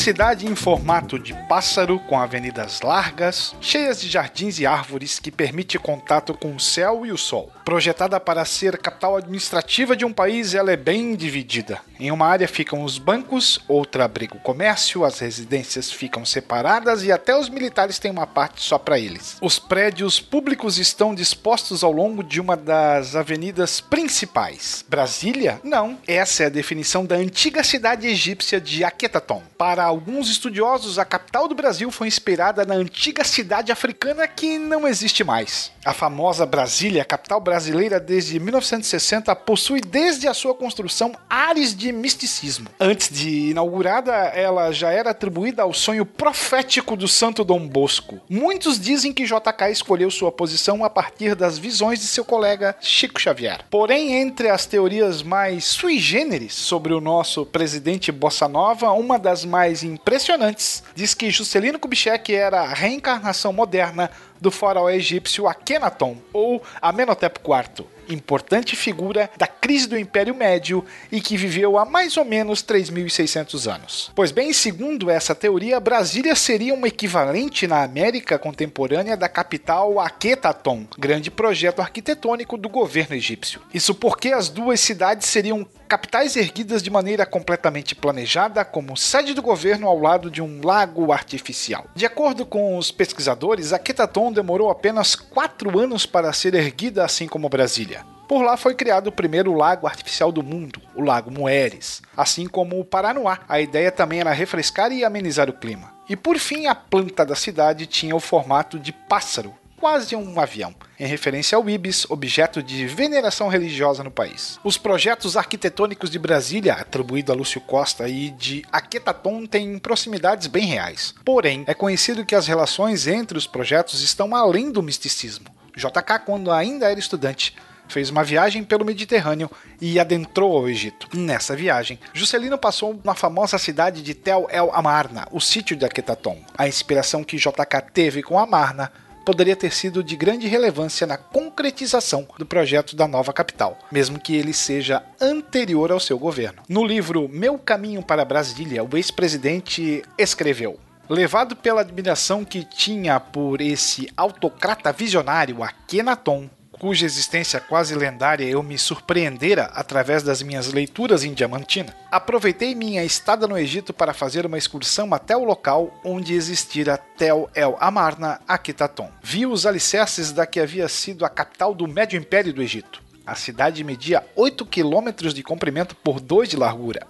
cidade em formato de pássaro, com avenidas largas, cheias de jardins e árvores que permite contato com o céu e o sol. Projetada para ser capital administrativa de um país, ela é bem dividida. Em uma área ficam os bancos, outra abriga o comércio, as residências ficam separadas e até os militares têm uma parte só para eles. Os prédios públicos estão dispostos ao longo de uma das avenidas principais. Brasília? Não. Essa é a definição da antiga cidade egípcia de Aquetaton. Para alguns estudiosos, a capital do Brasil foi inspirada na antiga cidade africana que não existe mais. A famosa Brasília, capital brasileira desde 1960, possui desde a sua construção ares de misticismo. Antes de inaugurada, ela já era atribuída ao sonho profético do santo Dom Bosco. Muitos dizem que JK escolheu sua posição a partir das visões de seu colega Chico Xavier. Porém, entre as teorias mais sui generis sobre o nosso presidente Bossa Nova, uma das mais impressionantes. Diz que Juscelino Kubitschek era a reencarnação moderna do faraó egípcio Akhenaton, ou Amenhotep IV, importante figura da crise do Império Médio e que viveu há mais ou menos 3.600 anos. Pois bem, segundo essa teoria, Brasília seria um equivalente na América contemporânea da capital Akhetaton, grande projeto arquitetônico do governo egípcio. Isso porque as duas cidades seriam capitais erguidas de maneira completamente planejada, como sede do governo ao lado de um lago artificial. De acordo com os pesquisadores, Akhetaton demorou apenas quatro anos para ser erguida, assim como Brasília. Por lá foi criado o primeiro lago artificial do mundo, o Lago Mueres, assim como o Paranoá. A ideia também era refrescar e amenizar o clima. E por fim, a planta da cidade tinha o formato de pássaro, quase um avião, em referência ao Ibis, objeto de veneração religiosa no país. Os projetos arquitetônicos de Brasília, atribuído a Lúcio Costa, e de Aquetaton têm proximidades bem reais. Porém, é conhecido que as relações entre os projetos estão além do misticismo. JK, quando ainda era estudante, fez uma viagem pelo Mediterrâneo e adentrou ao Egito. Nessa viagem, Juscelino passou na famosa cidade de Tel El Amarna, o sítio de Aquetaton. A inspiração que JK teve com Amarna poderia ter sido de grande relevância na concretização do projeto da nova capital, mesmo que ele seja anterior ao seu governo. No livro Meu Caminho para Brasília, o ex-presidente escreveu: Levado pela admiração que tinha por esse autocrata visionário Akhenaton, cuja existência quase lendária eu me surpreendera através das minhas leituras em Diamantina, aproveitei minha estada no Egito para fazer uma excursão até o local onde existira Tel El Amarna Aquitaton. Vi os alicerces da que havia sido a capital do Médio Império do Egito. A cidade media 8 quilômetros de comprimento por 2 de largura.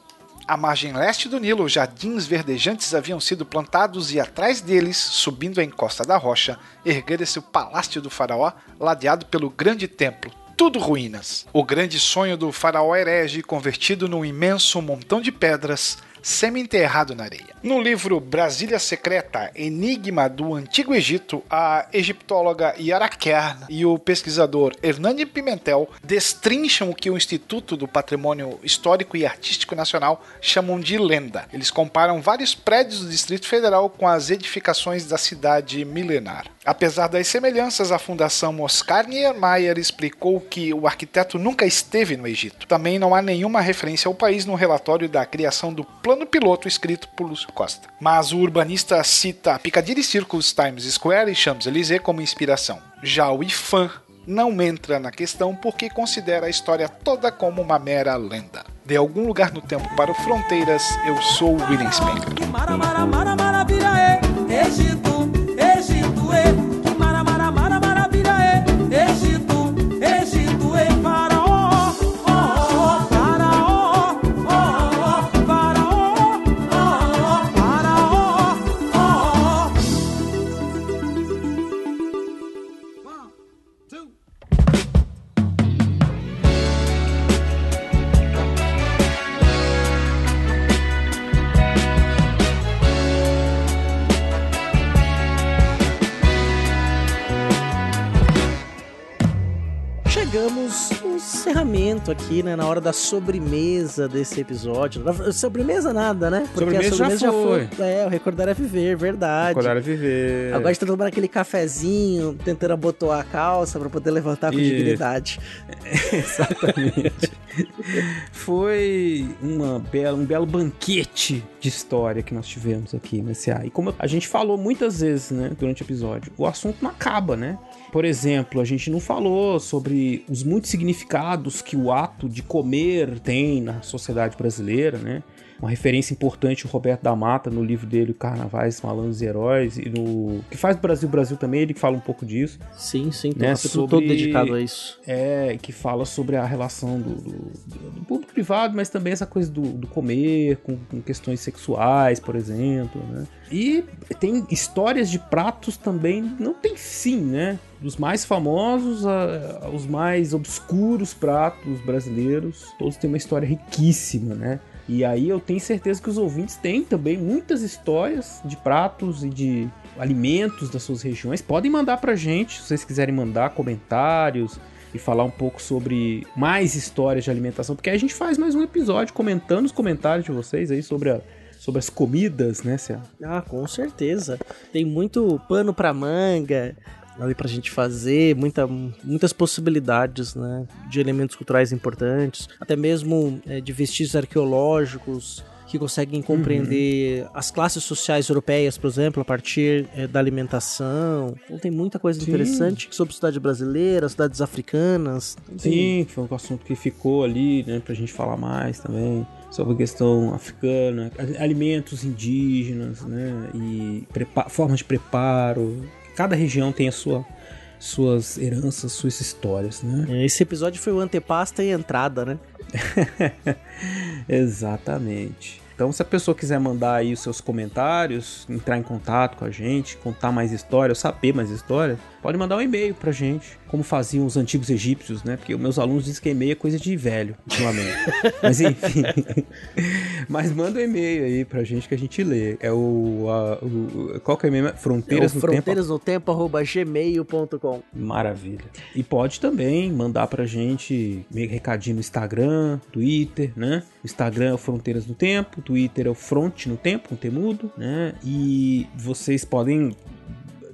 À margem leste do Nilo, jardins verdejantes haviam sido plantados e atrás deles, subindo a encosta da rocha, erguera-se o palácio do faraó, ladeado pelo grande templo, tudo ruínas. O grande sonho do faraó herege convertido num imenso montão de pedras, semi-enterrado na areia. No livro Brasília Secreta, Enigma do Antigo Egito, a egiptóloga Yara Kern e o pesquisador Hernani Pimentel destrincham o que o Instituto do Patrimônio Histórico e Artístico Nacional chamam de lenda. Eles comparam vários prédios do Distrito Federal com as edificações da cidade milenar. Apesar das semelhanças, a Fundação Oscar Niemeyer explicou que o arquiteto nunca esteve no Egito. Também não há nenhuma referência ao país no relatório da criação do plano piloto escrito por Lúcio Costa. Mas o urbanista cita Piccadilly Circus, Times Square e Champs-Élysées como inspiração. Já o IFAM não entra na questão porque considera a história toda como uma mera lenda. De algum lugar no tempo para o Fronteiras, eu sou William Spencer. Chegamos no encerramento aqui, né? Na hora da sobremesa desse episódio. Sobremesa nada, né? Sobremesa já foi. É, o Recordar é Viver, verdade. Recordar é Viver. Agora a gente tá tomando aquele cafezinho, tentando abotoar a calça pra poder levantar com Isso. dignidade. Exatamente. Foi uma bela, um belo banquete de história que nós tivemos aqui nesse ar. E como a gente falou muitas vezes, né, durante o episódio, o assunto não acaba, né? Por exemplo, a gente não falou sobre os muitos significados que o ato de comer tem na sociedade brasileira, né? Uma referência importante, o Roberto da Mata, no livro dele, Carnavais, Malandros e Heróis, e no que faz Brasil Brasil também, ele fala um pouco disso. Sim, sim, tem né? um capítulo todo dedicado a isso. É, que fala sobre a relação do, do, do público privado, mas também essa coisa do, do comer, com, com questões sexuais, por exemplo, né? E tem histórias de pratos também, não tem fim, né? Dos mais famosos aos mais obscuros pratos brasileiros, todos têm uma história riquíssima, né? E aí eu tenho certeza que os ouvintes têm também muitas histórias de pratos e de alimentos das suas regiões. Podem mandar pra gente, se vocês quiserem mandar comentários e falar um pouco sobre mais histórias de alimentação, porque aí a gente faz mais um episódio comentando os comentários de vocês aí sobre, a- sobre as comidas, né, Cia? Ah, com certeza. Tem muito pano pra manga ali pra gente fazer, muita, muitas possibilidades, né? De elementos culturais importantes, até mesmo é, de vestígios arqueológicos que conseguem compreender as classes sociais europeias, por exemplo, a partir é, da alimentação. Então tem muita coisa Sim. interessante sobre cidade brasileira, cidades africanas. Então, Sim, foi um assunto que ficou ali, né, pra gente falar mais também sobre a questão africana, a- alimentos indígenas, né, e formas de preparo. Cada região tem a sua suas heranças, suas histórias, né? Esse episódio foi o antepasta e entrada, né? Exatamente. Então, se a pessoa quiser mandar aí os seus comentários, entrar em contato com a gente, contar mais histórias, saber mais histórias, pode mandar um e-mail pra gente, como faziam os antigos egípcios, né? Porque os meus alunos dizem que e-mail é coisa de velho, ultimamente. Mas enfim. Mas manda um e-mail aí pra gente que a gente lê. É o. a- o- qual que é o e-mail? Fronteiras É Tempo. fronteiras no tempo, arroba gmail.com. Maravilha. E pode também mandar pra gente meio recadinho no Instagram, Twitter, né? O Instagram é o Fronteiras no Tempo, o Twitter é o Front no Tempo, com temudo, né? E vocês podem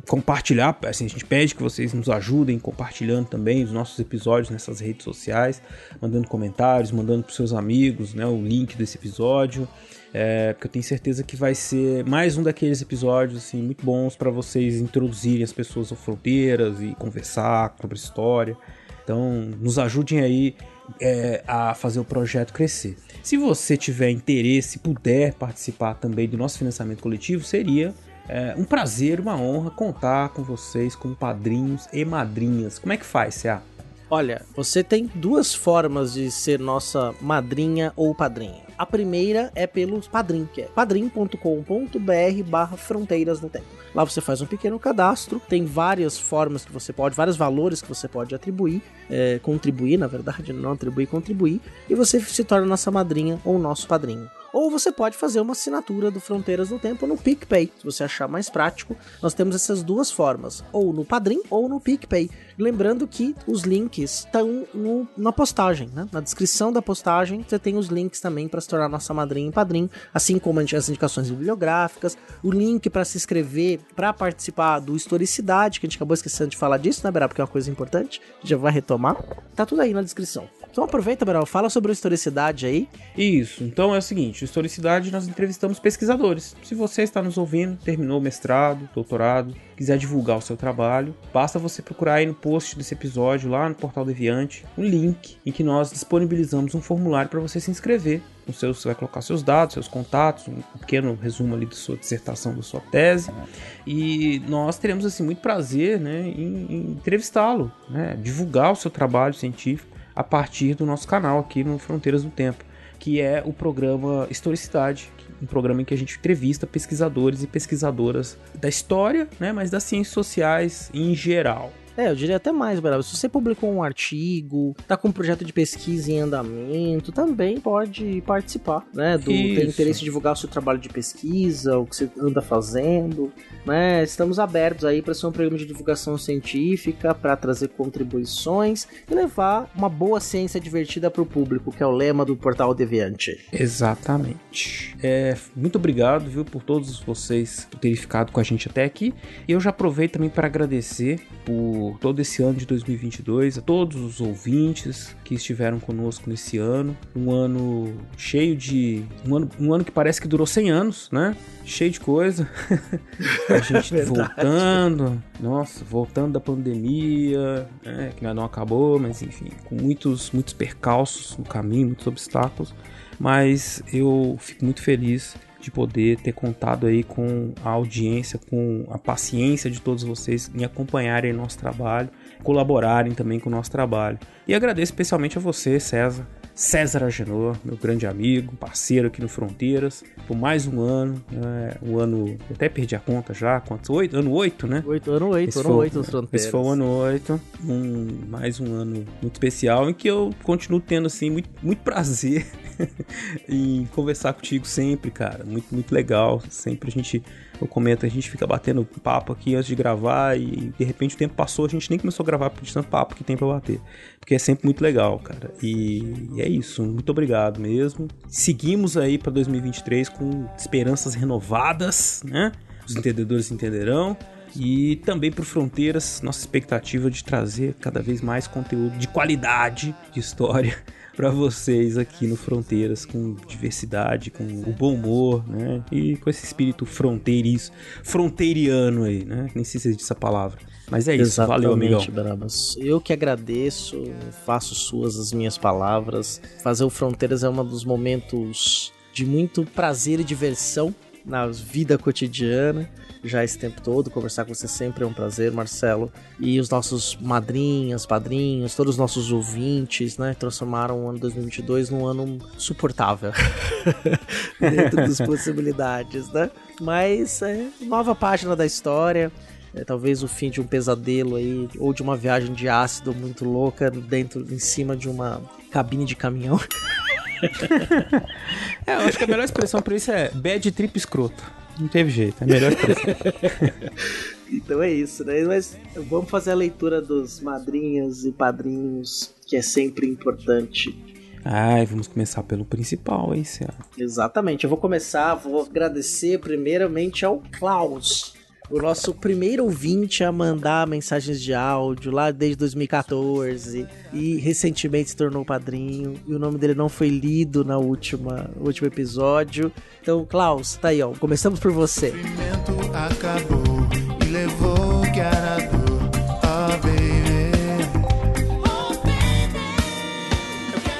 compartilhar, assim, a gente pede que vocês nos ajudem compartilhando também os nossos episódios nessas redes sociais, mandando comentários, mandando pros seus amigos, né, o link desse episódio, é, porque eu tenho certeza que vai ser mais um daqueles episódios assim muito bons para vocês introduzirem as pessoas às fronteiras e conversar sobre história. Então, nos ajudem aí é, a fazer o projeto crescer. Se você tiver interesse e puder participar também do nosso financiamento coletivo, seria é, um prazer, uma honra contar com vocês como padrinhos e madrinhas. Como é que faz, Cia? Olha, você tem duas formas de ser nossa madrinha ou padrinha. A primeira é pelo Padrim, que é padrim.com.br barra fronteiras no tempo. Lá você faz um pequeno cadastro, tem várias formas que você pode, vários valores que você pode atribuir, é, contribuir, na verdade, não atribuir, contribuir, e você se torna nossa madrinha ou nosso padrinho. Ou você pode fazer uma assinatura do Fronteiras no Tempo no PicPay, se você achar mais prático. Nós temos essas duas formas, ou no Padrim ou no PicPay. Lembrando que os links estão na postagem, né? Na descrição da postagem você tem os links também para se tornar nossa madrinha e padrinho, assim como as indicações bibliográficas, o link para se inscrever, para participar do Historicidade, que a gente acabou esquecendo de falar disso, né, Beraba? Porque é uma coisa importante, já vai retomar. Tá tudo aí na descrição. Então aproveita, Beraba, fala sobre a Historicidade aí. Isso, então é o seguinte, o Historicidade nós entrevistamos pesquisadores. Se você está nos ouvindo, terminou o mestrado, doutorado, quiser divulgar o seu trabalho, basta você procurar aí no post desse episódio, lá no Portal Deviante, um link em que nós disponibilizamos um formulário para você se inscrever. No seu, você vai colocar seus dados, seus contatos, um pequeno resumo ali da sua dissertação, da sua tese. E nós teremos assim muito prazer né, em, em entrevistá-lo, né, divulgar o seu trabalho científico a partir do nosso canal aqui no Fronteiras do Tempo, que é o programa Historicidade, um programa em que a gente entrevista pesquisadores e pesquisadoras da história, né, mas das ciências sociais em geral. É, eu diria até mais, Beraba. Se você publicou um artigo, tá com um projeto de pesquisa em andamento, também pode participar, né? Do Isso. interesse em divulgar o seu trabalho de pesquisa, o que você anda fazendo, né? Estamos abertos aí para ser um programa de divulgação científica, para trazer contribuições e levar uma boa ciência divertida para o público, que é o lema do Portal Deviante. Exatamente. É, muito obrigado, viu, por todos vocês por terem ficado com a gente até aqui. E eu já aproveito também para agradecer por todo esse ano de 2022, a todos os ouvintes que estiveram conosco nesse ano. Um ano cheio de. Um ano, um ano que parece que durou 100 anos, né? Cheio de coisa. a gente voltando, nossa, voltando da pandemia, né, que ainda não acabou, mas enfim, com muitos, muitos percalços no caminho, muitos obstáculos. Mas eu fico muito feliz de poder ter contado aí com a audiência, com a paciência de todos vocês em acompanharem nosso trabalho, colaborarem também com o nosso trabalho. E agradeço especialmente a você, César, César Agenor, meu grande amigo, parceiro aqui no Fronteiras, por mais um ano, né, um ano, eu até perdi a conta já, quantos? Oito? Ano oito, né? Oito, ano oito, Esse ano foi- oito nos Fronteiras. Esse foi o ano 8, um, mais um ano muito especial em que eu continuo tendo assim muito, muito prazer em conversar contigo sempre, cara. Muito, muito legal. Sempre a gente, eu comento, a gente fica batendo papo aqui antes de gravar e de repente o tempo passou, a gente nem começou a gravar por tanto papo que tem pra bater. Porque é sempre muito legal, cara. E, é isso. Muito obrigado mesmo. Seguimos aí pra 2023 com esperanças renovadas, né? Os entendedores entenderão. E também para Fronteiras, nossa expectativa de trazer cada vez mais conteúdo de qualidade de história para vocês aqui no Fronteiras, com diversidade, com o bom humor, né? E com esse espírito fronteiriço, fronteiriano aí, né? Nem sei se existe essa palavra. Mas é isso, valeu, amigão. Brabas. Eu que agradeço, faço suas as minhas palavras. Fazer o Fronteiras é um dos momentos de muito prazer e diversão na vida cotidiana. Já esse tempo todo, conversar com você sempre é um prazer, Marcelo. E os nossos madrinhas, padrinhos, todos os nossos ouvintes, né, transformaram o ano 2022 num ano suportável. Dentro das possibilidades, né? Mas é nova página da história. É, talvez o fim de um pesadelo aí, ou de uma viagem de ácido muito louca dentro, em cima de uma cabine de caminhão. É, eu acho que a melhor expressão para isso é bad trip escroto. Não teve jeito, é melhor. Então é isso, né? Mas vamos fazer a leitura dos madrinhas e padrinhos, que é sempre importante. Ai, vamos começar pelo principal, hein, Céu? Exatamente, eu vou começar, vou agradecer primeiramente ao Klaus, o nosso primeiro ouvinte a mandar mensagens de áudio lá desde 2014 e recentemente se tornou padrinho e o nome dele não foi lido na última no último episódio. Então, Klaus, tá aí, ó. Começamos por você. acabou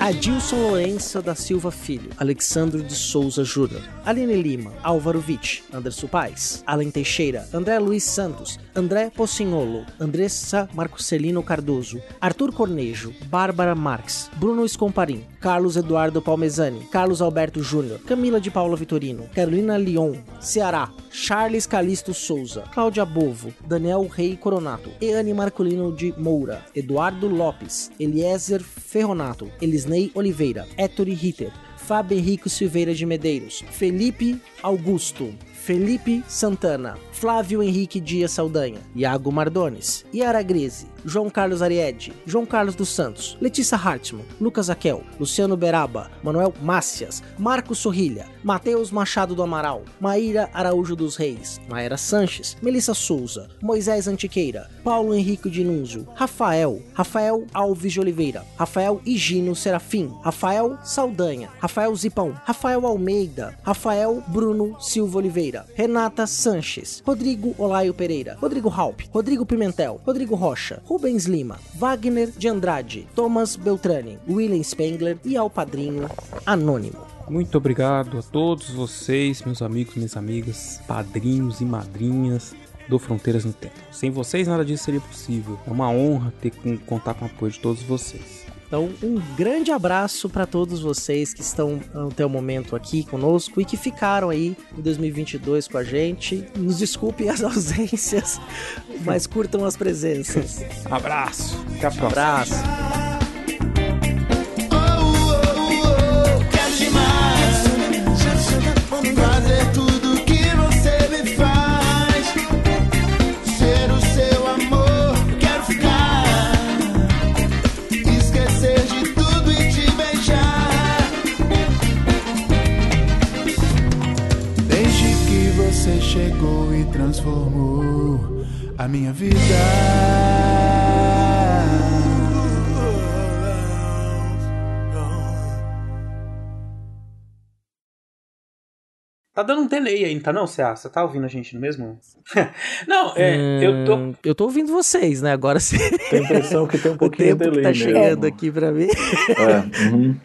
Adilson Lourenço da Silva Filho, Alexandre de Souza Júnior, Aline Lima, Álvaro Witt, Anderson Paes, Alan Teixeira, André Luiz Santos, André Pocinholo, Andressa Marcelino Cardoso, Arthur Cornejo, Bárbara Marques, Bruno Escomparim, Carlos Eduardo Palmezani, Carlos Alberto Júnior, Camila de Paula Vitorino, Carolina Leon, Ceará, Charles Calisto Souza, Cláudia Bovo, Daniel Rei Coronato, Eane Marcolino de Moura, Eduardo Lopes, Eliezer Ferronato, Elisnei Oliveira, Héctor Ritter, Fábio Henrique Silveira de Medeiros, Felipe Augusto, Felipe Santana, Flávio Henrique Dias Saldanha, Iago Mardones, Yara Grise, João Carlos Ariede, João Carlos dos Santos, Letícia Hartmann, Lucas Aquel, Luciano Beraba, Manuel Mácias, Marcos Sorrilha, Matheus Machado do Amaral, Maíra Araújo dos Reis, Maera Sanches, Melissa Souza, Moisés Antiqueira, Paulo Henrique Dinunzio, Rafael, Rafael Alves de Oliveira, Rafael Higino Serafim, Rafael Saldanha, Rafael Zipão, Rafael Almeida, Rafael Bruno Silva Oliveira, Renata Sanches, Rodrigo Olaio Pereira, Rodrigo Halp, Rodrigo Pimentel, Rodrigo Rocha, Rubens Lima, Wagner de Andrade, Thomas Beltrani, William Spengler e ao padrinho Anônimo. Muito obrigado a todos vocês, meus amigos, minhas amigas, padrinhos e madrinhas do Fronteiras no Tempo. Sem vocês nada disso seria possível. É uma honra ter que contar com o apoio de todos vocês. Então, um grande abraço para todos vocês que estão até o momento aqui conosco e que ficaram aí em 2022 com a gente. Nos desculpem as ausências, mas curtam as presenças. Abraço. Até a próxima. Abraço. Você chegou e transformou a minha vida. Tá dando um delay aí, não tá não, Cea? Você tá ouvindo a gente no mesmo? não, é, eu tô... Hum, Eu tô ouvindo vocês, né? Agora sim. Tem a impressão que tem um o pouquinho de tempo que delay tá mesmo. chegando aqui pra mim. É, uhum.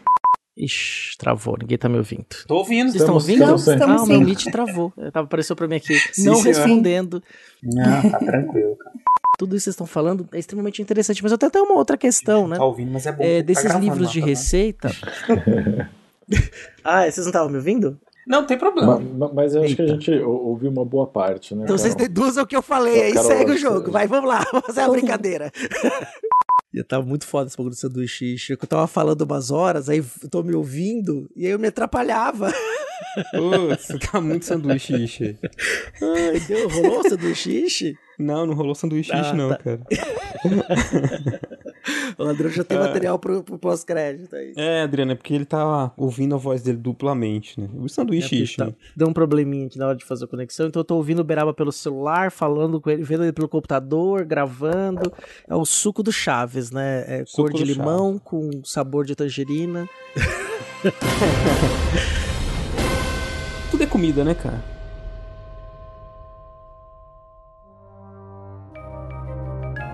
Ixi, travou, ninguém tá me ouvindo. Tô ouvindo. Vocês estão Estamos- ouvindo? estamos sim. ah, Estamos o meu sim. Meet travou. É, Tava, apareceu pra mim aqui. Sim, não senhor. respondendo. Não, tá tranquilo, cara. Tudo isso que vocês estão falando é extremamente interessante. Mas eu tenho até uma outra questão, né? Tá ouvindo, mas é bom. É, que tá desses gravando livros de tá receita. ah, vocês não estavam me ouvindo? Não, tem problema. Ma- ma- Mas eu acho que a gente ou- ouviu uma boa parte, né? Então vocês Carol? deduzam o que eu falei, aí segue o jogo. Vai, vamos lá, vamos fazer a brincadeira. Eu tava muito foda esse bagulho do sanduíche. Eu tava falando umas horas, aí eu tô me ouvindo, e aí eu me atrapalhava. Putz, tá muito sanduíche ishi. Ai, deu, rolou o sanduíche? Não, não rolou sanduíche Ah, ishi, não, tá. cara. O André já tem É. material pro, pro pós-crédito aí. É, Adriano, é porque ele tá ouvindo a voz dele duplamente, né? O sanduíche É, tá- Deu um probleminha aqui na hora de fazer a conexão, então eu tô ouvindo o Beraba pelo celular, falando com ele, vendo ele pelo computador, gravando. É o suco do Chaves, né? É Suco cor de limão com sabor de tangerina. Tudo é comida, né, cara?